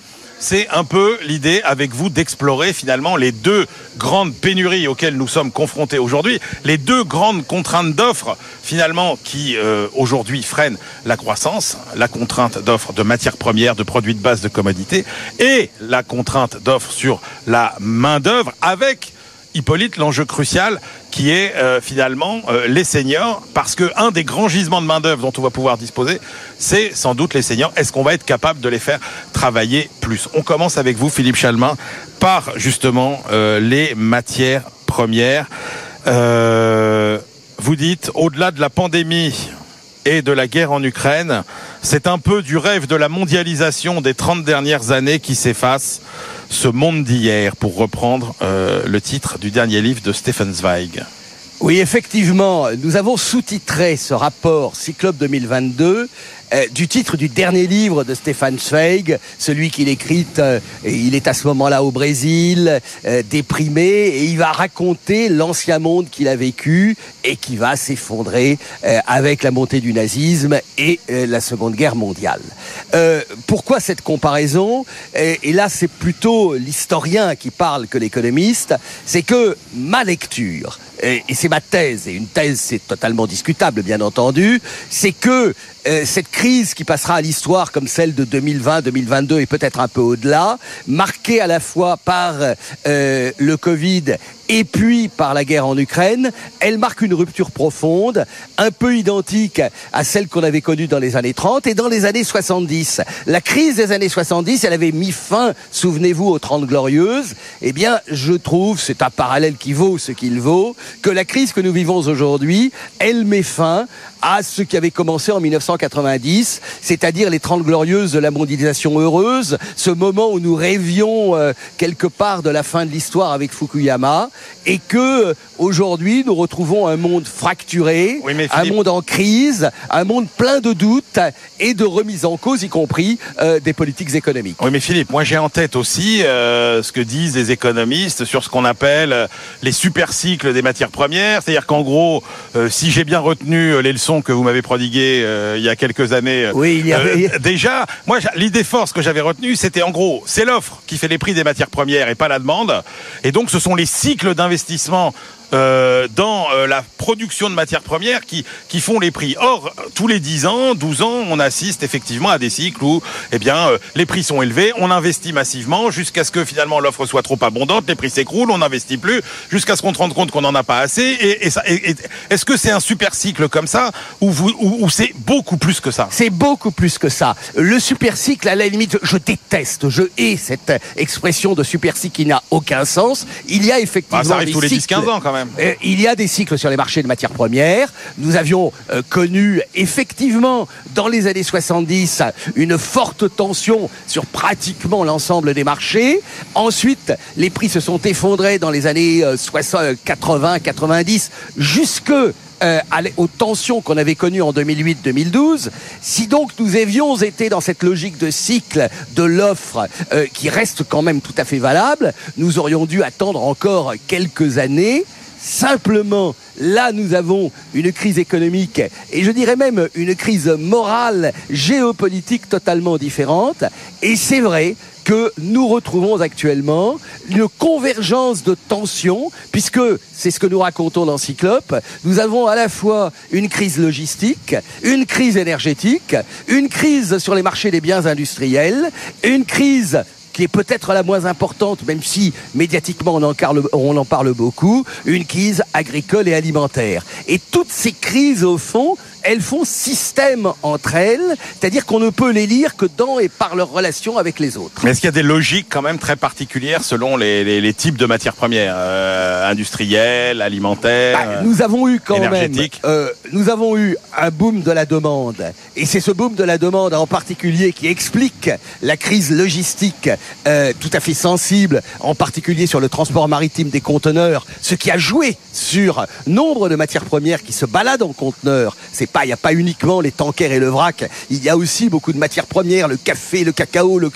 c'est un peu l'idée avec vous d'explorer finalement les deux grandes pénuries auxquelles nous sommes confrontés aujourd'hui, les deux grandes contraintes d'offres finalement qui euh, aujourd'hui freinent la croissance, la contrainte d'offres de matières premières, de produits de base, de commodités, et la contrainte d'offres sur la main d'œuvre avec Hippolyte, l'enjeu crucial qui est euh, finalement euh, les seniors, parce que un des grands gisements de main d'œuvre dont on va pouvoir disposer, c'est sans doute les seniors. Est-ce qu'on va être capable de les faire travailler plus? On commence avec vous, Philippe Chalmin, par justement euh, les matières premières. vous dites, au-delà de la pandémie et de la guerre en Ukraine, c'est un peu du rêve de la mondialisation des 30 dernières années qui s'efface ce monde d'hier, pour reprendre euh, le titre du dernier livre de Stephen Zweig. Oui, effectivement, nous avons sous-titré ce rapport Cyclope 2022 euh, du titre du dernier livre de Stéphane Zweig, celui qu'il écrit, euh, il est à ce moment-là au Brésil, euh, déprimé, et il va raconter l'ancien monde qu'il a vécu et qui va s'effondrer avec la montée du nazisme et la Seconde Guerre mondiale. pourquoi cette comparaison? Et là, c'est plutôt l'historien qui parle que l'économiste, c'est que ma lecture, et c'est ma thèse, et une thèse c'est totalement discutable bien entendu, c'est que euh, cette crise qui passera à l'histoire comme celle de 2020, 2022 et peut-être un peu au-delà, marquée à la fois par euh, le Covid et puis par la guerre en Ukraine, elle marque une rupture profonde, un peu identique à celle qu'on avait connue dans les années 30 et dans les années 70. La crise des années 70, elle avait mis fin, souvenez-vous, aux 30 glorieuses. Eh bien, je trouve, c'est un parallèle qui vaut ce qu'il vaut, que la crise que nous vivons aujourd'hui, elle met fin à ce qui avait commencé en 1990, c'est-à-dire les 30 glorieuses de la mondialisation heureuse, ce moment où nous rêvions euh, quelque part de la fin de l'histoire avec Fukuyama, et que euh, aujourd'hui nous retrouvons un monde fracturé, un monde en crise, un monde plein de doutes et de remise en cause, y compris euh, des politiques économiques. Oui, mais Philippe, moi j'ai en tête aussi ce que disent les économistes sur ce qu'on appelle les super cycles des matières premières, c'est-à-dire qu'en gros, si j'ai bien retenu les leçons que vous m'avez prodigué euh, il y a quelques années. Euh, oui, il y avait... Euh, déjà, moi, l'idée force que j'avais retenue, c'était en gros, c'est l'offre qui fait les prix des matières premières et pas la demande. Et donc, ce sont les cycles d'investissement euh, dans euh, la production de matières premières qui, qui font les prix. Or, tous les 10 ans, 12 ans, on assiste effectivement à des cycles où eh bien, euh, les prix sont élevés, on investit massivement jusqu'à ce que finalement l'offre soit trop abondante, les prix s'écroulent, on n'investit plus, jusqu'à ce qu'on se rende compte qu'on n'en a pas assez. Et, et, ça, est-ce que c'est un super cycle comme ça ou, vous, ou, c'est beaucoup plus que ça? C'est beaucoup plus que ça. Le super cycle, à la limite, je déteste, je hais cette expression de super cycle qui n'a aucun sens. Il y a effectivement bah, ça arrive tous les 10-15 ans quand même. Euh, il y a des cycles sur les marchés de matières premières. Nous avions euh, connu effectivement dans les années 70 une forte tension sur pratiquement l'ensemble des marchés. Ensuite, les prix se sont effondrés dans les années euh, 60, 80, 90 jusque euh, aux tensions qu'on avait connues en 2008-2012. Si donc nous avions été dans cette logique de cycle de l'offre euh, qui reste quand même tout à fait valable, nous aurions dû attendre encore quelques années. Simplement, là, nous avons une crise économique et je dirais même une crise morale, géopolitique totalement différente. Et c'est vrai que nous retrouvons actuellement une convergence de tensions, puisque c'est ce que nous racontons dans Cyclope. Nous avons à la fois une crise logistique, une crise énergétique, une crise sur les marchés des biens industriels, une crise qui est peut-être la moins importante, même si médiatiquement on en, parle, beaucoup, une crise agricole et alimentaire. Et toutes ces crises, au fond, elles font système entre elles, c'est-à-dire qu'on ne peut les lire que dans et par leur relation avec les autres. Mais est-ce qu'il y a des logiques quand même très particulières selon les, les- les types de matières premières euh, industrielles, alimentaires Bah, nous avons eu quand même, euh, nous avons eu un boom de la demande, et c'est ce boom de la demande en particulier qui explique la crise logistique euh, tout à fait sensible, en particulier sur le transport maritime des conteneurs, ce qui a joué sur nombre de matières premières qui se baladent en conteneurs. C'est pas, il n'y a pas uniquement les tankers et le vrac, il y a aussi beaucoup de matières premières, le café, le cacao, le,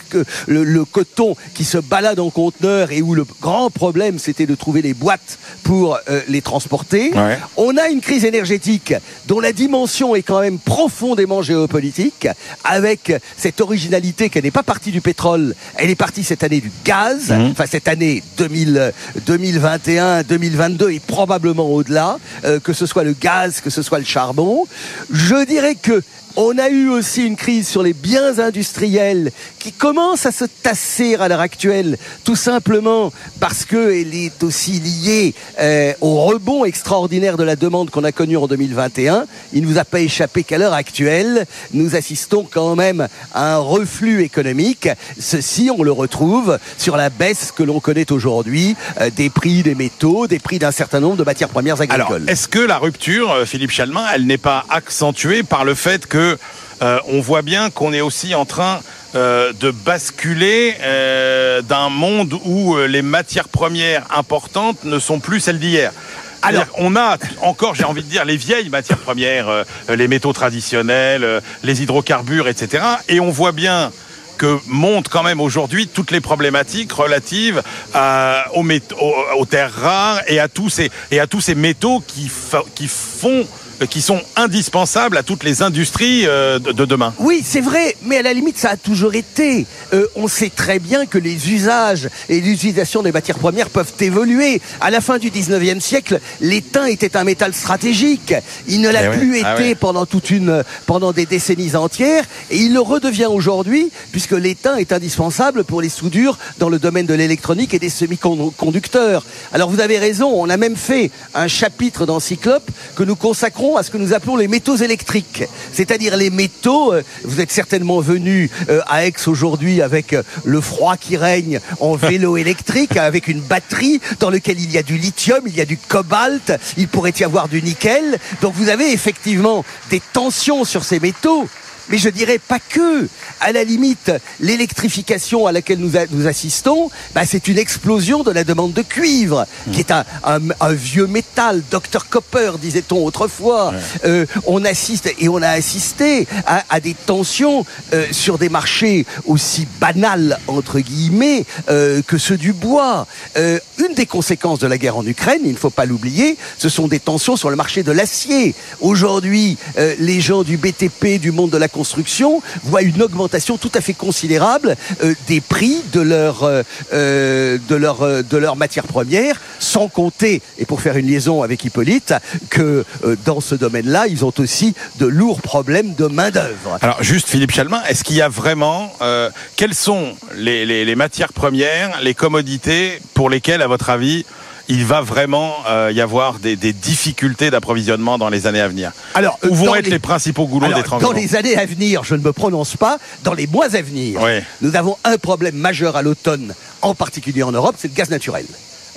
le, le coton qui se baladent en conteneurs et où le grand problème c'était de trouver les boîtes pour euh, les transporter. Ouais. On a une crise énergétique dont la dimension est quand même profondément géopolitique, avec cette originalité qu'elle n'est pas partie du pétrole, elle est partie cette année du gaz, enfin cette année 2000, 2021, 2022 et probablement au-delà, euh, que ce soit le gaz, que ce soit le charbon. Je dirais que on a eu aussi une crise sur les biens industriels qui commence à se tasser à l'heure actuelle, tout simplement parce qu'elle est aussi liée euh, au rebond extraordinaire de la demande qu'on a connu en 2021. Il ne vous a pas échappé qu'à l'heure actuelle, nous assistons quand même à un reflux économique. Ceci, on le retrouve sur la baisse que l'on connaît aujourd'hui euh, des prix des métaux, des prix d'un certain nombre de matières premières agricoles. est-ce que la rupture, euh, Philippe Chalmin, elle n'est pas accentuée par le fait que euh, on voit bien qu'on est aussi en train euh, de basculer euh, d'un monde où les matières premières importantes ne sont plus celles d'hier Alors- on a encore, j'ai envie de dire, les vieilles matières premières, les métaux traditionnels, les hydrocarbures, etc. Et on voit bien que montent quand même aujourd'hui toutes les problématiques relatives à- aux, métaux- aux- aux terres rares et à tous ces, et à tous ces métaux qui, qui font, qui sont indispensables à toutes les industries euh, de, de demain. Oui, c'est vrai, mais à la limite, ça a toujours été. Euh, on sait très bien que les usages et l'utilisation des matières premières peuvent évoluer. À la fin du 19e siècle, l'étain était un métal stratégique. Il ne l'a Eh oui. plus Ah été ouais. pendant toute une, pendant des décennies entières, et il le redevient aujourd'hui, puisque l'étain est indispensable pour les soudures dans le domaine de l'électronique et des semi-conducteurs. Alors vous avez raison, on a même fait un chapitre dans Cyclope que nous consacrons à ce que nous appelons les métaux électriques, c'est-à-dire les métaux. euh, Vous êtes certainement venu euh, à Aix aujourd'hui avec euh, le froid qui règne en vélo électrique, avec une batterie dans laquelle il y a du lithium, il y a du cobalt, il pourrait y avoir du nickel. Donc vous avez effectivement des tensions sur ces métaux. Mais je dirais pas que. À la limite, l'électrification à laquelle nous, a- nous assistons, bah, c'est une explosion de la demande de cuivre, qui est un, un- un vieux métal, Dr Copper, disait-on autrefois. Euh, on assiste et on a assisté à, à des tensions euh, sur des marchés aussi banals entre guillemets euh, que ceux du bois. Euh, une des conséquences de la guerre en Ukraine, il ne faut pas l'oublier, ce sont des tensions sur le marché de l'acier. Aujourd'hui, euh, les gens du BTP, du monde de la construction, voient une augmentation tout à fait considérable euh, des prix de leur euh, euh, leurs matières premières, sans compter et pour faire une liaison avec Hippolyte que dans ce domaine-là, ils ont aussi de lourds problèmes de main d'œuvre. Alors juste Philippe Chalmin, est-ce qu'il y a vraiment quelles sont les matières premières, les commodités pour lesquelles, à votre avis, il va vraiment euh, y avoir des, des difficultés d'approvisionnement dans les années à venir Alors, Où euh, vont être les, principaux goulots d'étranglement dans les années à venir, je ne me prononce pas. Dans les mois à venir, nous avons un problème majeur à l'automne, en particulier en Europe, c'est le gaz naturel.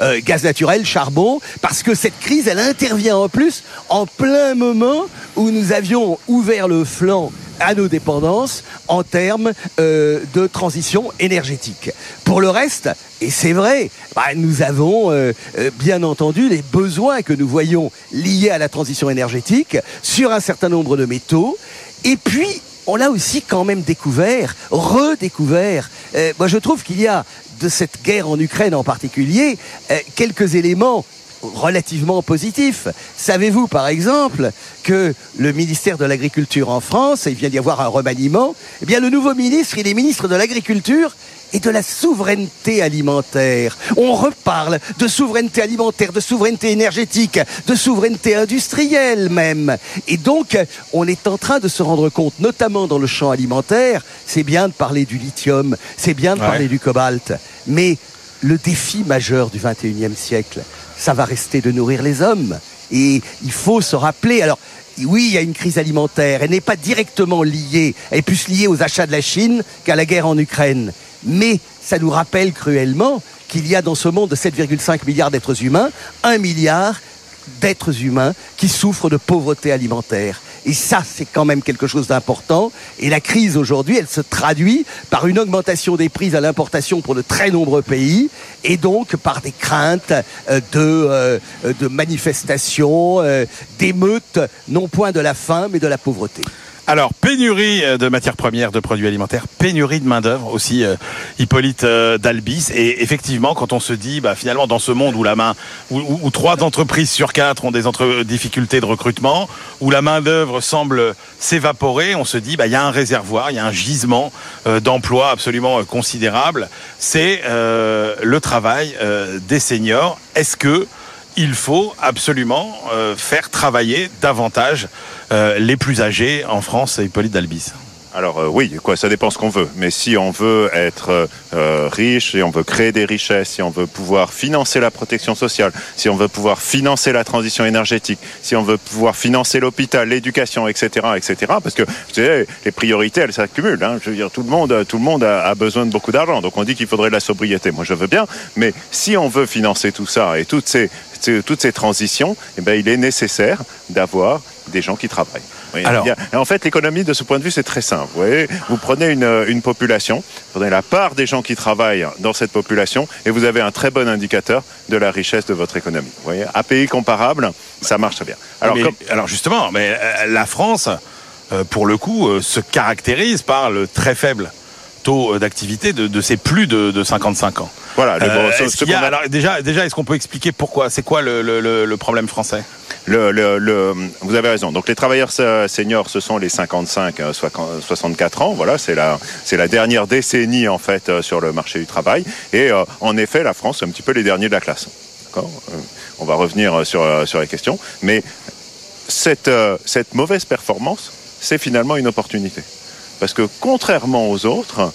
Euh, gaz naturel, charbon, parce que cette crise, elle intervient en plus en plein moment où nous avions ouvert le flanc à nos dépendances en termes euh, de transition énergétique. Pour le reste, et c'est vrai, bah, nous avons euh, bien entendu les besoins que nous voyons liés à la transition énergétique sur un certain nombre de métaux. Et puis, on l'a aussi quand même découvert, redécouvert. Euh, moi, je trouve qu'il y a de cette guerre en Ukraine en particulier euh, quelques éléments relativement positifs. Savez-vous, par exemple, que le ministère de l'Agriculture en France, il vient d'y avoir un remaniement, eh bien, le nouveau ministre, il est ministre de l'Agriculture et de la souveraineté alimentaire. On reparle de souveraineté alimentaire, de souveraineté énergétique, de souveraineté industrielle même. Et donc, on est en train de se rendre compte, notamment dans le champ alimentaire, c'est bien de parler du lithium, c'est bien de Ouais. parler du cobalt, mais le défi majeur du 21e siècle, ça va rester de nourrir les hommes. Et il faut se rappeler, alors oui, il y a une crise alimentaire, elle n'est pas directement liée, elle est plus liée aux achats de la Chine qu'à la guerre en Ukraine. Mais ça nous rappelle cruellement qu'il y a dans ce monde de 7,5 milliards d'êtres humains, un milliard d'êtres humains qui souffrent de pauvreté alimentaire. Et ça, c'est quand même quelque chose d'important. Et la crise aujourd'hui, elle se traduit par une augmentation des prix à l'importation pour de très nombreux pays, et donc par des craintes euh, de, euh, de manifestations, euh, d'émeutes, non point de la faim, mais de la pauvreté. Alors, pénurie euh, de matières premières, de produits alimentaires, pénurie de main-d'œuvre aussi, euh, Hippolyte euh, d'Albis. Et effectivement, quand on se dit, bah, finalement, dans ce monde où la main, où, trois entreprises sur quatre ont des difficultés de recrutement, où la main-d'œuvre semble s'évaporer, on se dit, bah, il y a un réservoir, il y a un gisement euh, d'emplois absolument considérable. C'est le travail des seniors. Est-ce que il faut absolument euh, faire travailler davantage euh, les plus âgés en France, Hippolyte d'Albis. Alors euh, oui, quoi, ça dépend ce qu'on veut. Mais si on veut être euh, euh, riche, si on veut créer des richesses, si on veut pouvoir financer la protection sociale, si on veut pouvoir financer la transition énergétique, si on veut pouvoir financer l'hôpital, l'éducation, etc., etc. Parce que les priorités, elles s'accumulent. Hein. Je veux dire, tout le monde, tout le monde a, besoin de beaucoup d'argent. Donc on dit qu'il faudrait de la sobriété. Moi, je veux bien. Mais si on veut financer tout ça et toutes ces, ces- toutes ces transitions, eh ben, il est nécessaire d'avoir des gens qui travaillent. Alors- en fait, l'économie, de ce point de vue, c'est très simple. Vous, voyez, vous prenez une, une population, vous prenez la part des gens qui travaillent dans cette population, et vous avez un très bon indicateur de la richesse de votre économie. Vous voyez, à pays comparable, ça marche très bien. Alors, mais, comme- alors justement, mais euh, la France, euh, pour le coup, euh, se caractérise par le très faible taux euh, d'activité de, de ces plus de, de 55 ans. Voilà, Euh, ce- a- a- déjà, déjà, est-ce qu'on peut expliquer pourquoi? C'est quoi le, le- problème français? Le, le- le- vous avez raison. Donc les travailleurs se- seniors, ce sont les 55, euh, soix- 64 ans. Voilà, c'est la, c'est la dernière décennie en fait euh, sur le marché du travail. Et euh, en effet, la France, c'est un petit peu les derniers de la classe. D'accord Euh, On va revenir euh, sur, euh, sur les questions. Mais cette, euh, cette mauvaise performance, c'est finalement une opportunité. Parce que contrairement aux autres,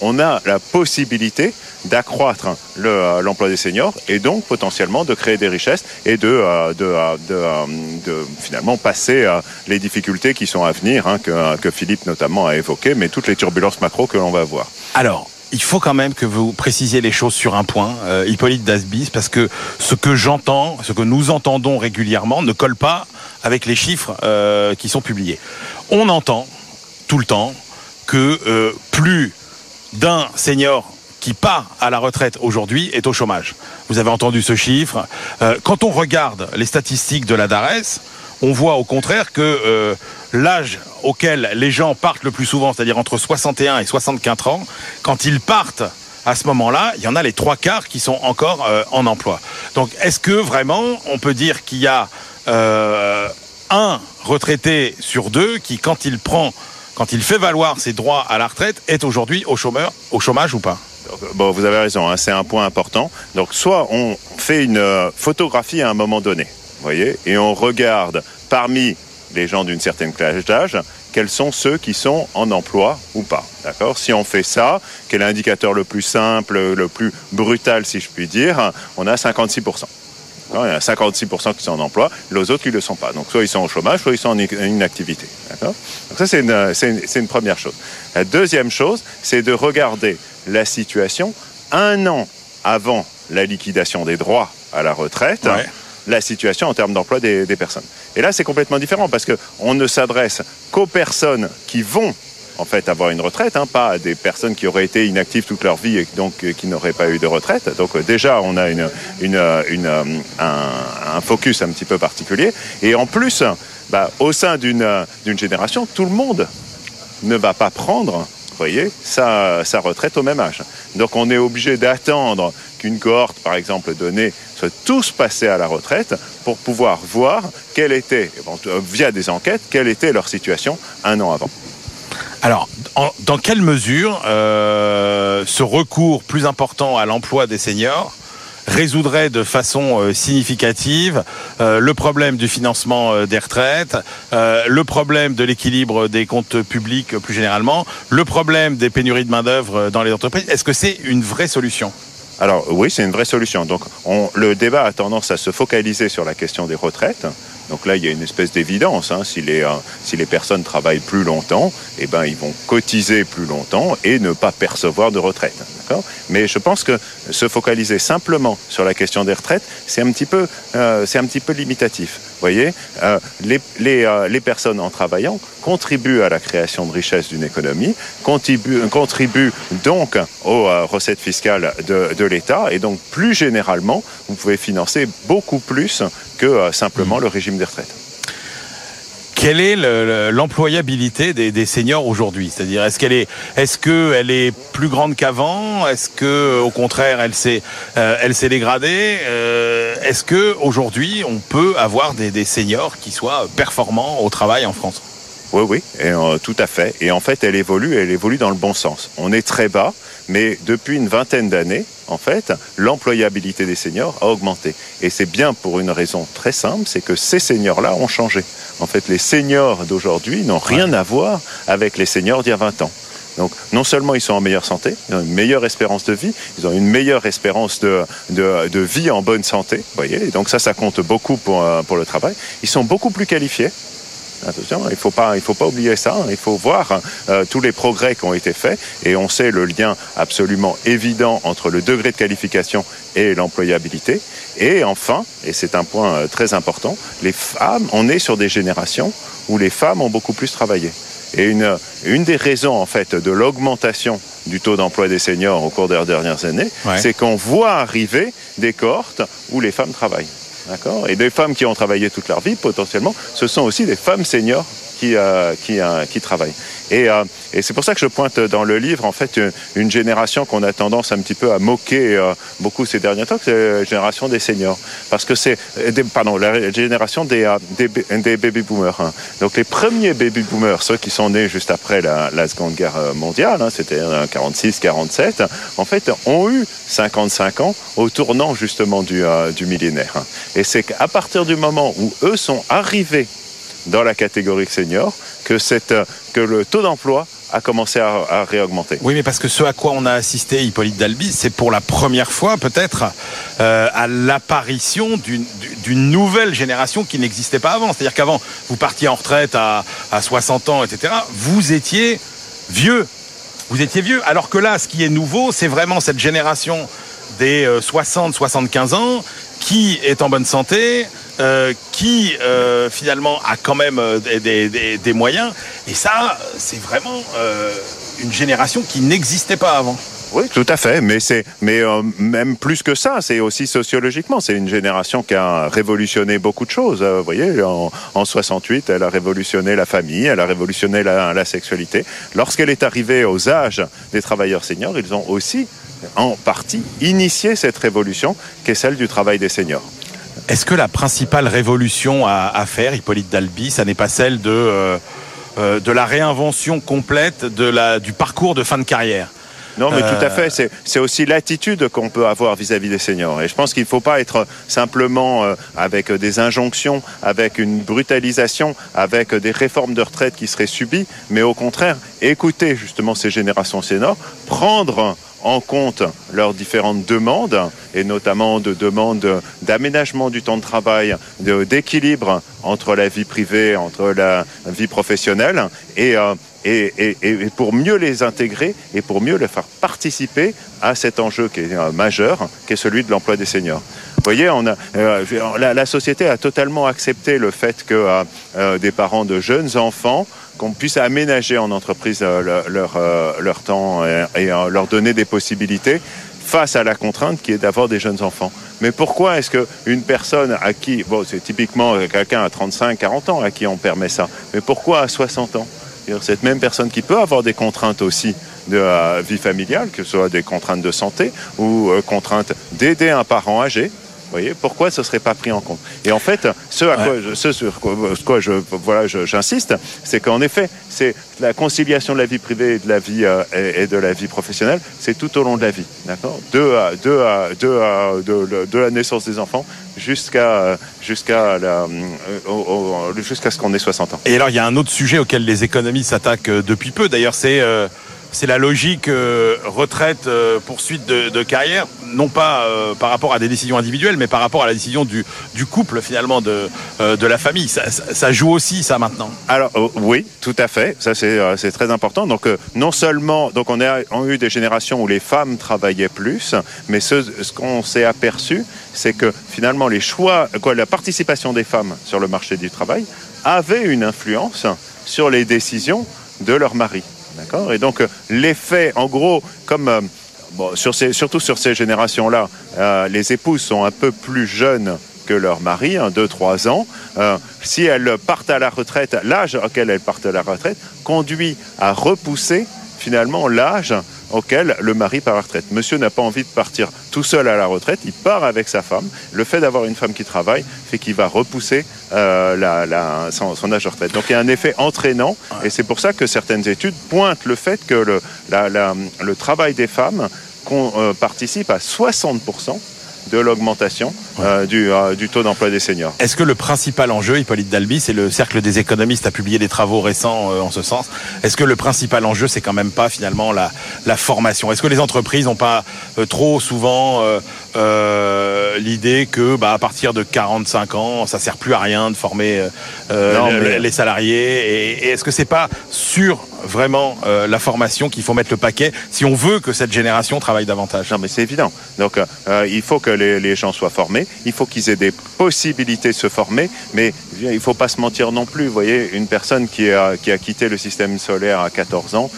on a la possibilité d'accroître le, euh, l'emploi des seniors et donc potentiellement de créer des richesses et de, euh, euh, finalement passer les difficultés qui sont à venir, hein, que, que Philippe notamment a évoquées, mais toutes les turbulences macro que l'on va voir. Alors, il faut quand même que vous précisiez les choses sur un point, Hippolyte Dasbis, parce que ce que j'entends, ce que nous entendons régulièrement ne colle pas avec les chiffres qui sont publiés. On entend tout le temps que plus d'un senior qui part à la retraite aujourd'hui est au chômage. Vous avez entendu ce chiffre. Euh, quand on regarde les statistiques de la DARES, on voit au contraire que euh, l'âge auquel les gens partent le plus souvent, c'est-à-dire entre 61 et 64 ans, quand ils partent à ce moment-là, il y en a les trois quarts qui sont encore euh, en emploi. Donc est-ce que vraiment on peut dire qu'il y a un retraité sur deux qui, quand il prend, quand il fait valoir ses droits à la retraite, est aujourd'hui au chômeur, au chômage ou pas Donc, Bon, vous avez raison, hein, c'est un point important. Donc, soit on fait une euh, photographie à un moment donné, voyez, et on regarde parmi les gens d'une certaine classe d'âge, quels sont ceux qui sont en emploi ou pas. D'accord? Si on fait ça, quel est l'indicateur le plus simple, le plus brutal, si je puis dire On a 56%. Il y a 56% qui sont en emploi, les autres qui ne le sont pas. Donc soit ils sont au chômage, soit ils sont en inactivité. Donc ça, c'est une, c'est une- première chose. La deuxième chose, c'est de regarder la situation un an avant la liquidation des droits à la retraite, Ouais. la situation en termes d'emploi des, des personnes. Et là, c'est complètement différent parce qu'on ne s'adresse qu'aux personnes qui vont en fait avoir une retraite, hein, pas des personnes qui auraient été inactives toute leur vie et donc euh, qui n'auraient pas eu de retraite. Donc euh, déjà, on a euh, un, focus un petit peu particulier. Et en plus, bah, au sein d'une génération, tout le monde ne va pas prendre, voyez, sa, sa retraite au même âge. Donc on est obligé d'attendre qu'une cohorte, par exemple, donnée, soit tous passés à la retraite pour pouvoir voir quelle était, bon, via des enquêtes, quelle était leur situation un an avant. Alors, dans quelle mesure euh, ce recours plus important à l'emploi des seniors résoudrait de façon euh, significative euh, le problème du financement des retraites, le problème de l'équilibre des comptes publics plus généralement, le problème des pénuries de main-d'œuvre dans les entreprises? Est-ce que c'est une vraie solution? Alors oui, c'est une vraie solution. Donc on- le débat a tendance à se focaliser sur la question des retraites. Donc là, il y a une espèce d'évidence. hein. Si, les, euh, si les personnes travaillent plus longtemps, eh ben, ils vont cotiser plus longtemps et ne pas percevoir de retraite. Mais je pense que se focaliser simplement sur la question des retraites, c'est un petit peu, euh, un petit peu limitatif. Vous voyez, Euh, les, les, les personnes en travaillant contribuent à la création de richesse d'une économie, contribuent, donc aux recettes fiscales de, de l'État et donc plus généralement, vous pouvez financer beaucoup plus que euh, simplement le régime des retraites. Quelle est le- le- l'employabilité des, des seniors aujourd'hui? C'est-à-dire, est-ce qu'elle est, est-ce que elle est plus grande qu'avant? Est-ce que, au contraire, elle s'est, euh, elle s'est dégradée? Euh, Est-ce que aujourd'hui, on peut avoir des, des seniors qui soient performants au travail en France? Oui, oui, et, euh, tout à fait. Et en fait, elle évolue, elle évolue dans le bon sens. On est très bas, mais depuis une vingtaine d'années, en fait, l'employabilité des seniors a augmenté. Et c'est bien pour une raison très simple, c'est que ces seniors-là ont changé. En fait, les seniors d'aujourd'hui n'ont rien à voir avec les seniors d'il y a 20 ans. Donc, non seulement ils sont en meilleure santé, ils ont une meilleure espérance de vie, ils ont une meilleure espérance de, de, de vie en bonne santé, voyez, et donc ça, ça compte beaucoup pour, euh, pour le travail. Ils sont beaucoup plus qualifiés, Attention, il ne faut pas, il faut pas oublier ça. hein. Il faut voir euh, tous les progrès qui ont été faits et on sait le lien absolument évident entre le degré de qualification et l'employabilité. Et enfin, et c'est un point euh, très important, les femmes, on est sur des générations où les femmes ont beaucoup plus travaillé. Et une, une des raisons en fait de l'augmentation du taux d'emploi des seniors au cours des dernières années, Ouais. c'est qu'on voit arriver des cohortes où les femmes travaillent. D'accord. Et des femmes qui ont travaillé toute leur vie, potentiellement, ce sont aussi des femmes seniors qui, euh, qui, euh, qui travaillent. Et, euh, et c'est pour ça que je pointe dans le livre, en fait, une, génération qu'on a tendance un petit peu à moquer beaucoup ces derniers temps, c'est la génération des seniors. Parce que c'est, pardon, la génération des, des, ba- des baby boomers. hein. Donc les premiers baby boomers, ceux qui sont nés juste après la, Seconde Guerre mondiale, hein, c'était 46-47, en fait, ont eu 55 ans au tournant justement du, du millénaire. hein. Et c'est qu'à partir du moment où eux sont arrivés dans la catégorie senior euh, que le taux d'emploi a commencé à, réaugmenter. Oui, mais parce que ce à quoi on a assisté, Hippolyte Dalby, c'est pour la première fois peut-être euh, à l'apparition d'une nouvelle génération qui n'existait pas avant. C'est-à-dire qu'avant, vous partiez en retraite à, à 60 ans, etc. Vous étiez vieux. Vous étiez vieux. Alors que là, ce qui est nouveau, c'est vraiment cette génération des 60-75 ans qui est en bonne santé, euh, qui euh, finalement a quand même euh, des, moyens. Et ça, c'est vraiment une génération qui n'existait pas avant. Oui, tout à fait, mais c'est mais même plus que ça, c'est aussi sociologiquement, c'est une génération qui a révolutionné beaucoup de choses. Vous voyez, en, en 68, elle a révolutionné la famille, elle a révolutionné la sexualité. Lorsqu'elle est arrivée aux âges des travailleurs seniors, ils ont aussi en partie initié cette révolution qui est celle du travail des seniors. Est-ce que la principale révolution à, à faire, Hippolyte Dalby, ça n'est pas celle de, euh, euh, de la réinvention complète de la, du parcours de fin de carrière Non, mais Euh, tout à fait. C'est- aussi l'attitude qu'on peut avoir vis-à-vis des seniors. Et je pense qu'il ne faut pas être simplement euh, avec des injonctions, avec une brutalisation, avec des réformes de retraite qui seraient subies, mais au contraire, écouter justement ces générations seniors, prendre en compte leurs différentes demandes, et notamment de demandes d'aménagement du temps de travail, d'équilibre entre la vie privée, entre la vie professionnelle, et, euh, et, pour mieux les intégrer et pour mieux les faire participer à cet enjeu qui est euh, majeur, qui est celui de l'emploi des seniors. Vous voyez, euh, la, société a totalement accepté le fait que des parents de jeunes enfants qu'on puisse aménager en entreprise euh, euh, leur temps et, euh, leur donner des possibilités face à la contrainte qui est d'avoir des jeunes enfants. Mais pourquoi est-ce qu'une personne à qui, c'est typiquement quelqu'un à 35, 40 ans à qui on permet ça, mais pourquoi à 60 ans? Cette même personne qui peut avoir des contraintes aussi de euh, vie familiale, que ce soit des contraintes de santé ou contraintes d'aider un parent âgé, vous voyez, pourquoi ce serait pas pris en compte? Et en fait, ce à quoi, je, ce sur quoi, quoi je, voilà, j'insiste, c'est qu'en effet, c'est la conciliation de la vie privée et de la vie euh, et, et de la vie professionnelle, c'est tout au long de la vie, d'accord? De, à- de, à- de, à- de, de la naissance des enfants jusqu'à jusqu'à la, euh, jusqu'à ce qu'on ait 60 ans. Et alors, il y a un autre sujet auquel les économistes s'attaquent euh, depuis peu. D'ailleurs, c'est euh, c'est la logique euh, retraite, euh, poursuite de, carrière, non pas euh, par rapport à des décisions individuelles, mais par rapport à la décision du, couple, finalement, de, la famille. Ça, joue aussi, ça, maintenant. Alors oui, tout à fait. Ça c'est très important. Donc non seulement on a, eu des générations où les femmes travaillaient plus, mais ce, qu'on s'est aperçu, c'est que finalement les choix, la participation des femmes sur le marché du travail avait une influence sur les décisions de leur mari. D'accord Et donc euh, l'effet, en gros, comme euh, surtout sur ces générations-là, euh, les épouses sont un peu plus jeunes que leur mari, 2-3 ans. Si elles partent à la retraite, l'âge auquel elles partent à la retraite conduit à repousser finalement l'âge auquel le mari part à la retraite. Monsieur n'a pas envie de partir tout seul à la retraite, il part avec sa femme. Le fait d'avoir une femme qui travaille fait qu'il va repousser euh, la- la- son, son âge de retraite. Donc il y a un effet entraînant et c'est pour ça que certaines études pointent le fait que le, la- la- le travail des femmes qu'on, euh, participe à 60% de l'augmentation euh, du, euh, du taux d'emploi des seniors. Est-ce que le principal enjeu, Hippolyte Dalby, c'est le Cercle des économistes a publié des travaux récents euh, en ce sens? Est-ce que le principal enjeu, c'est quand même pas finalement la, la formation? Est-ce que les entreprises n'ont pas trop souvent euh, l'idée que bah, à partir de 45 ans, ça sert plus à rien de former euh, euh, Non, le- mais- les salariés Et, et est-ce que c'est pas sur vraiment euh, la formation qu'il faut mettre le paquet si on veut que cette génération travaille davantage? Non, mais c'est évident. Donc, il faut que les, les gens soient formés. Il faut qu'ils aient des possibilités de se former. Mais il ne faut pas se mentir non plus. Vous voyez, une personne qui a, qui a quitté le système solaire à 14 ans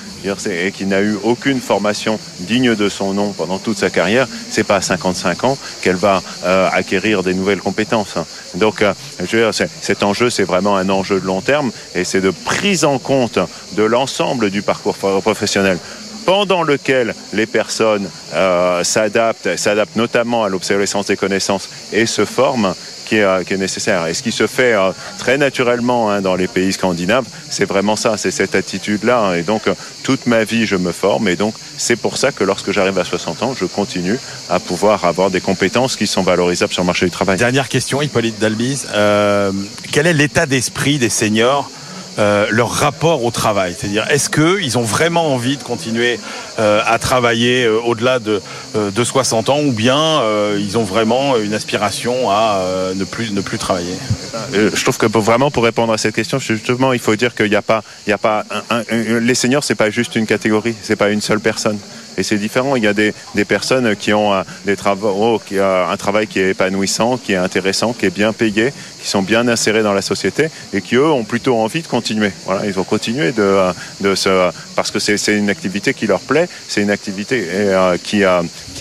et qui n'a eu aucune formation digne de son nom pendant toute sa carrière, c'est pas à 55 ans qu'elle va euh, acquérir des nouvelles compétences. Donc, euh, je dire, cet enjeu, c'est vraiment un enjeu de long terme et c'est de prise en compte de l'ensemble du parcours pro- professionnel pendant lequel les personnes euh, s'adaptent, s'adaptent notamment à l'obsolescence des connaissances et se forment, qui est, euh, nécessaire. Et ce qui se fait euh, très naturellement hein, dans les pays scandinaves, c'est vraiment ça, c'est cette attitude-là. hein. Et donc, toute ma vie, je me forme. Et donc, c'est pour ça que lorsque j'arrive à 60 ans, je continue à pouvoir avoir des compétences qui sont valorisables sur le marché du travail. Dernière question, Hippolyte Dalbise. Euh, quel est l'état d'esprit des seniors euh, leur rapport au travail C'est-à-dire, est-ce qu'ils ont vraiment envie de continuer euh, à travailler euh, au-delà de, de 60 ans ou bien ils ont vraiment une aspiration à ne, plus, ne plus travailler? Je trouve que vraiment pour répondre à cette question, justement, il faut dire qu'il n'y a pas, il y a pas les seniors, c'est pas juste une catégorie, c'est pas une seule personne. Et c'est différent. Il y a des, des personnes qui ont des travaux, qui a un travail qui est épanouissant, qui est intéressant, qui est bien payé, qui sont bien insérés dans la société et qui eux ont plutôt envie de continuer. Voilà, ils ont continué de, de se, parce que c'est une activité qui leur plaît, c'est une activité euh, qui,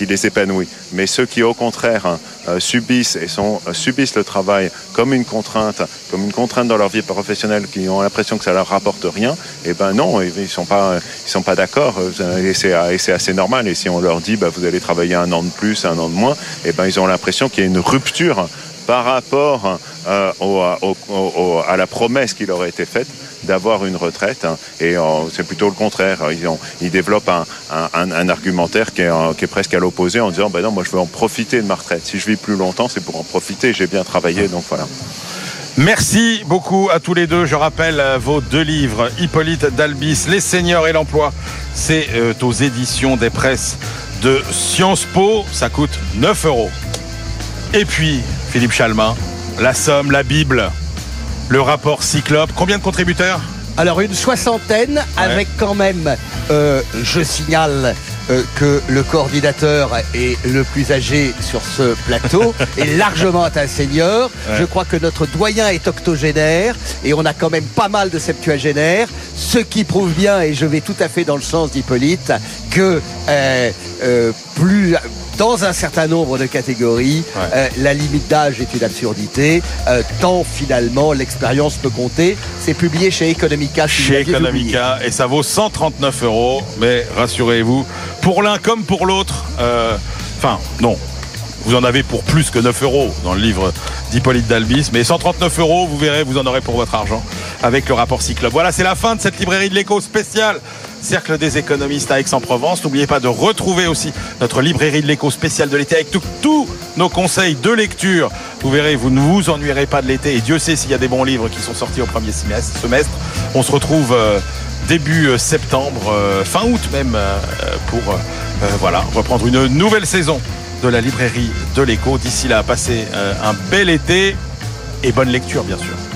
les épanouit. Mais ceux qui au contraire hein, euh, subissent et sont, euh, subissent le travail comme une contrainte, comme une contrainte dans leur vie professionnelle, qui ont l'impression que ça leur rapporte rien, et ben non, ils sont pas, ils sont pas d'accord. Et c'est assez normal. Et si on leur dit, bah, vous allez travailler un an de plus, un an de moins, et ben ils ont l'impression qu'il y a une rupture par rapport euh, à la promesse qui leur a été faite d'avoir une retraite. hein. Et c'est plutôt le contraire. Ils, ont, ils développent un, argumentaire qui est, euh, qui est presque à l'opposé en disant, ben non, moi je veux en profiter de ma retraite. Si je vis plus longtemps, c'est pour en profiter. J'ai bien travaillé, donc voilà. Merci beaucoup à tous les deux. Je rappelle euh, vos deux livres, Hippolyte Dalbis, Les seniors et l'emploi. C'est aux éditions des presses de Sciences Po, ça coûte 9 euros. Et puis, Philippe Chalmin, la Somme, la Bible, le rapport Cyclope. Combien de contributeurs? Alors une soixantaine avec quand même, euh, je signale euh, que le coordinateur est le plus âgé sur ce plateau et largement un senior. Ouais. Je crois que notre doyen est octogénaire et on a quand même pas mal de septuagénaires, ce qui prouve bien, et je vais tout à fait dans le sens d'Hippolyte, que euh, plus dans un certain nombre de catégories, Ouais. euh, la limite d'âge est une absurdité, euh, tant finalement l'expérience peut compter. C'est publié chez Economica. si chez. Economica et ça vaut 139 euros. Mais rassurez-vous, pour l'un comme pour l'autre, euh, enfin non, vous en avez pour plus que 9 euros dans le livre d'Hippolyte Dalbis, mais 139 euros, vous verrez, vous en aurez pour votre argent avec le rapport Cyclope. Voilà, c'est la fin de cette librairie de l'écho spéciale. Cercle des économistes à Aix-en-Provence. N'oubliez pas de retrouver aussi notre librairie de l'écho spéciale de l'été avec tous nos conseils de lecture. Vous verrez, vous ne vous ennuierez pas de l'été. Et Dieu sait s'il y a des bons livres qui sont sortis au premier semestre. On se retrouve euh, début euh, septembre, euh, fin août même, pour reprendre une nouvelle saison de la librairie de l'écho. D'ici là, passez un bel été et bonne lecture, bien sûr.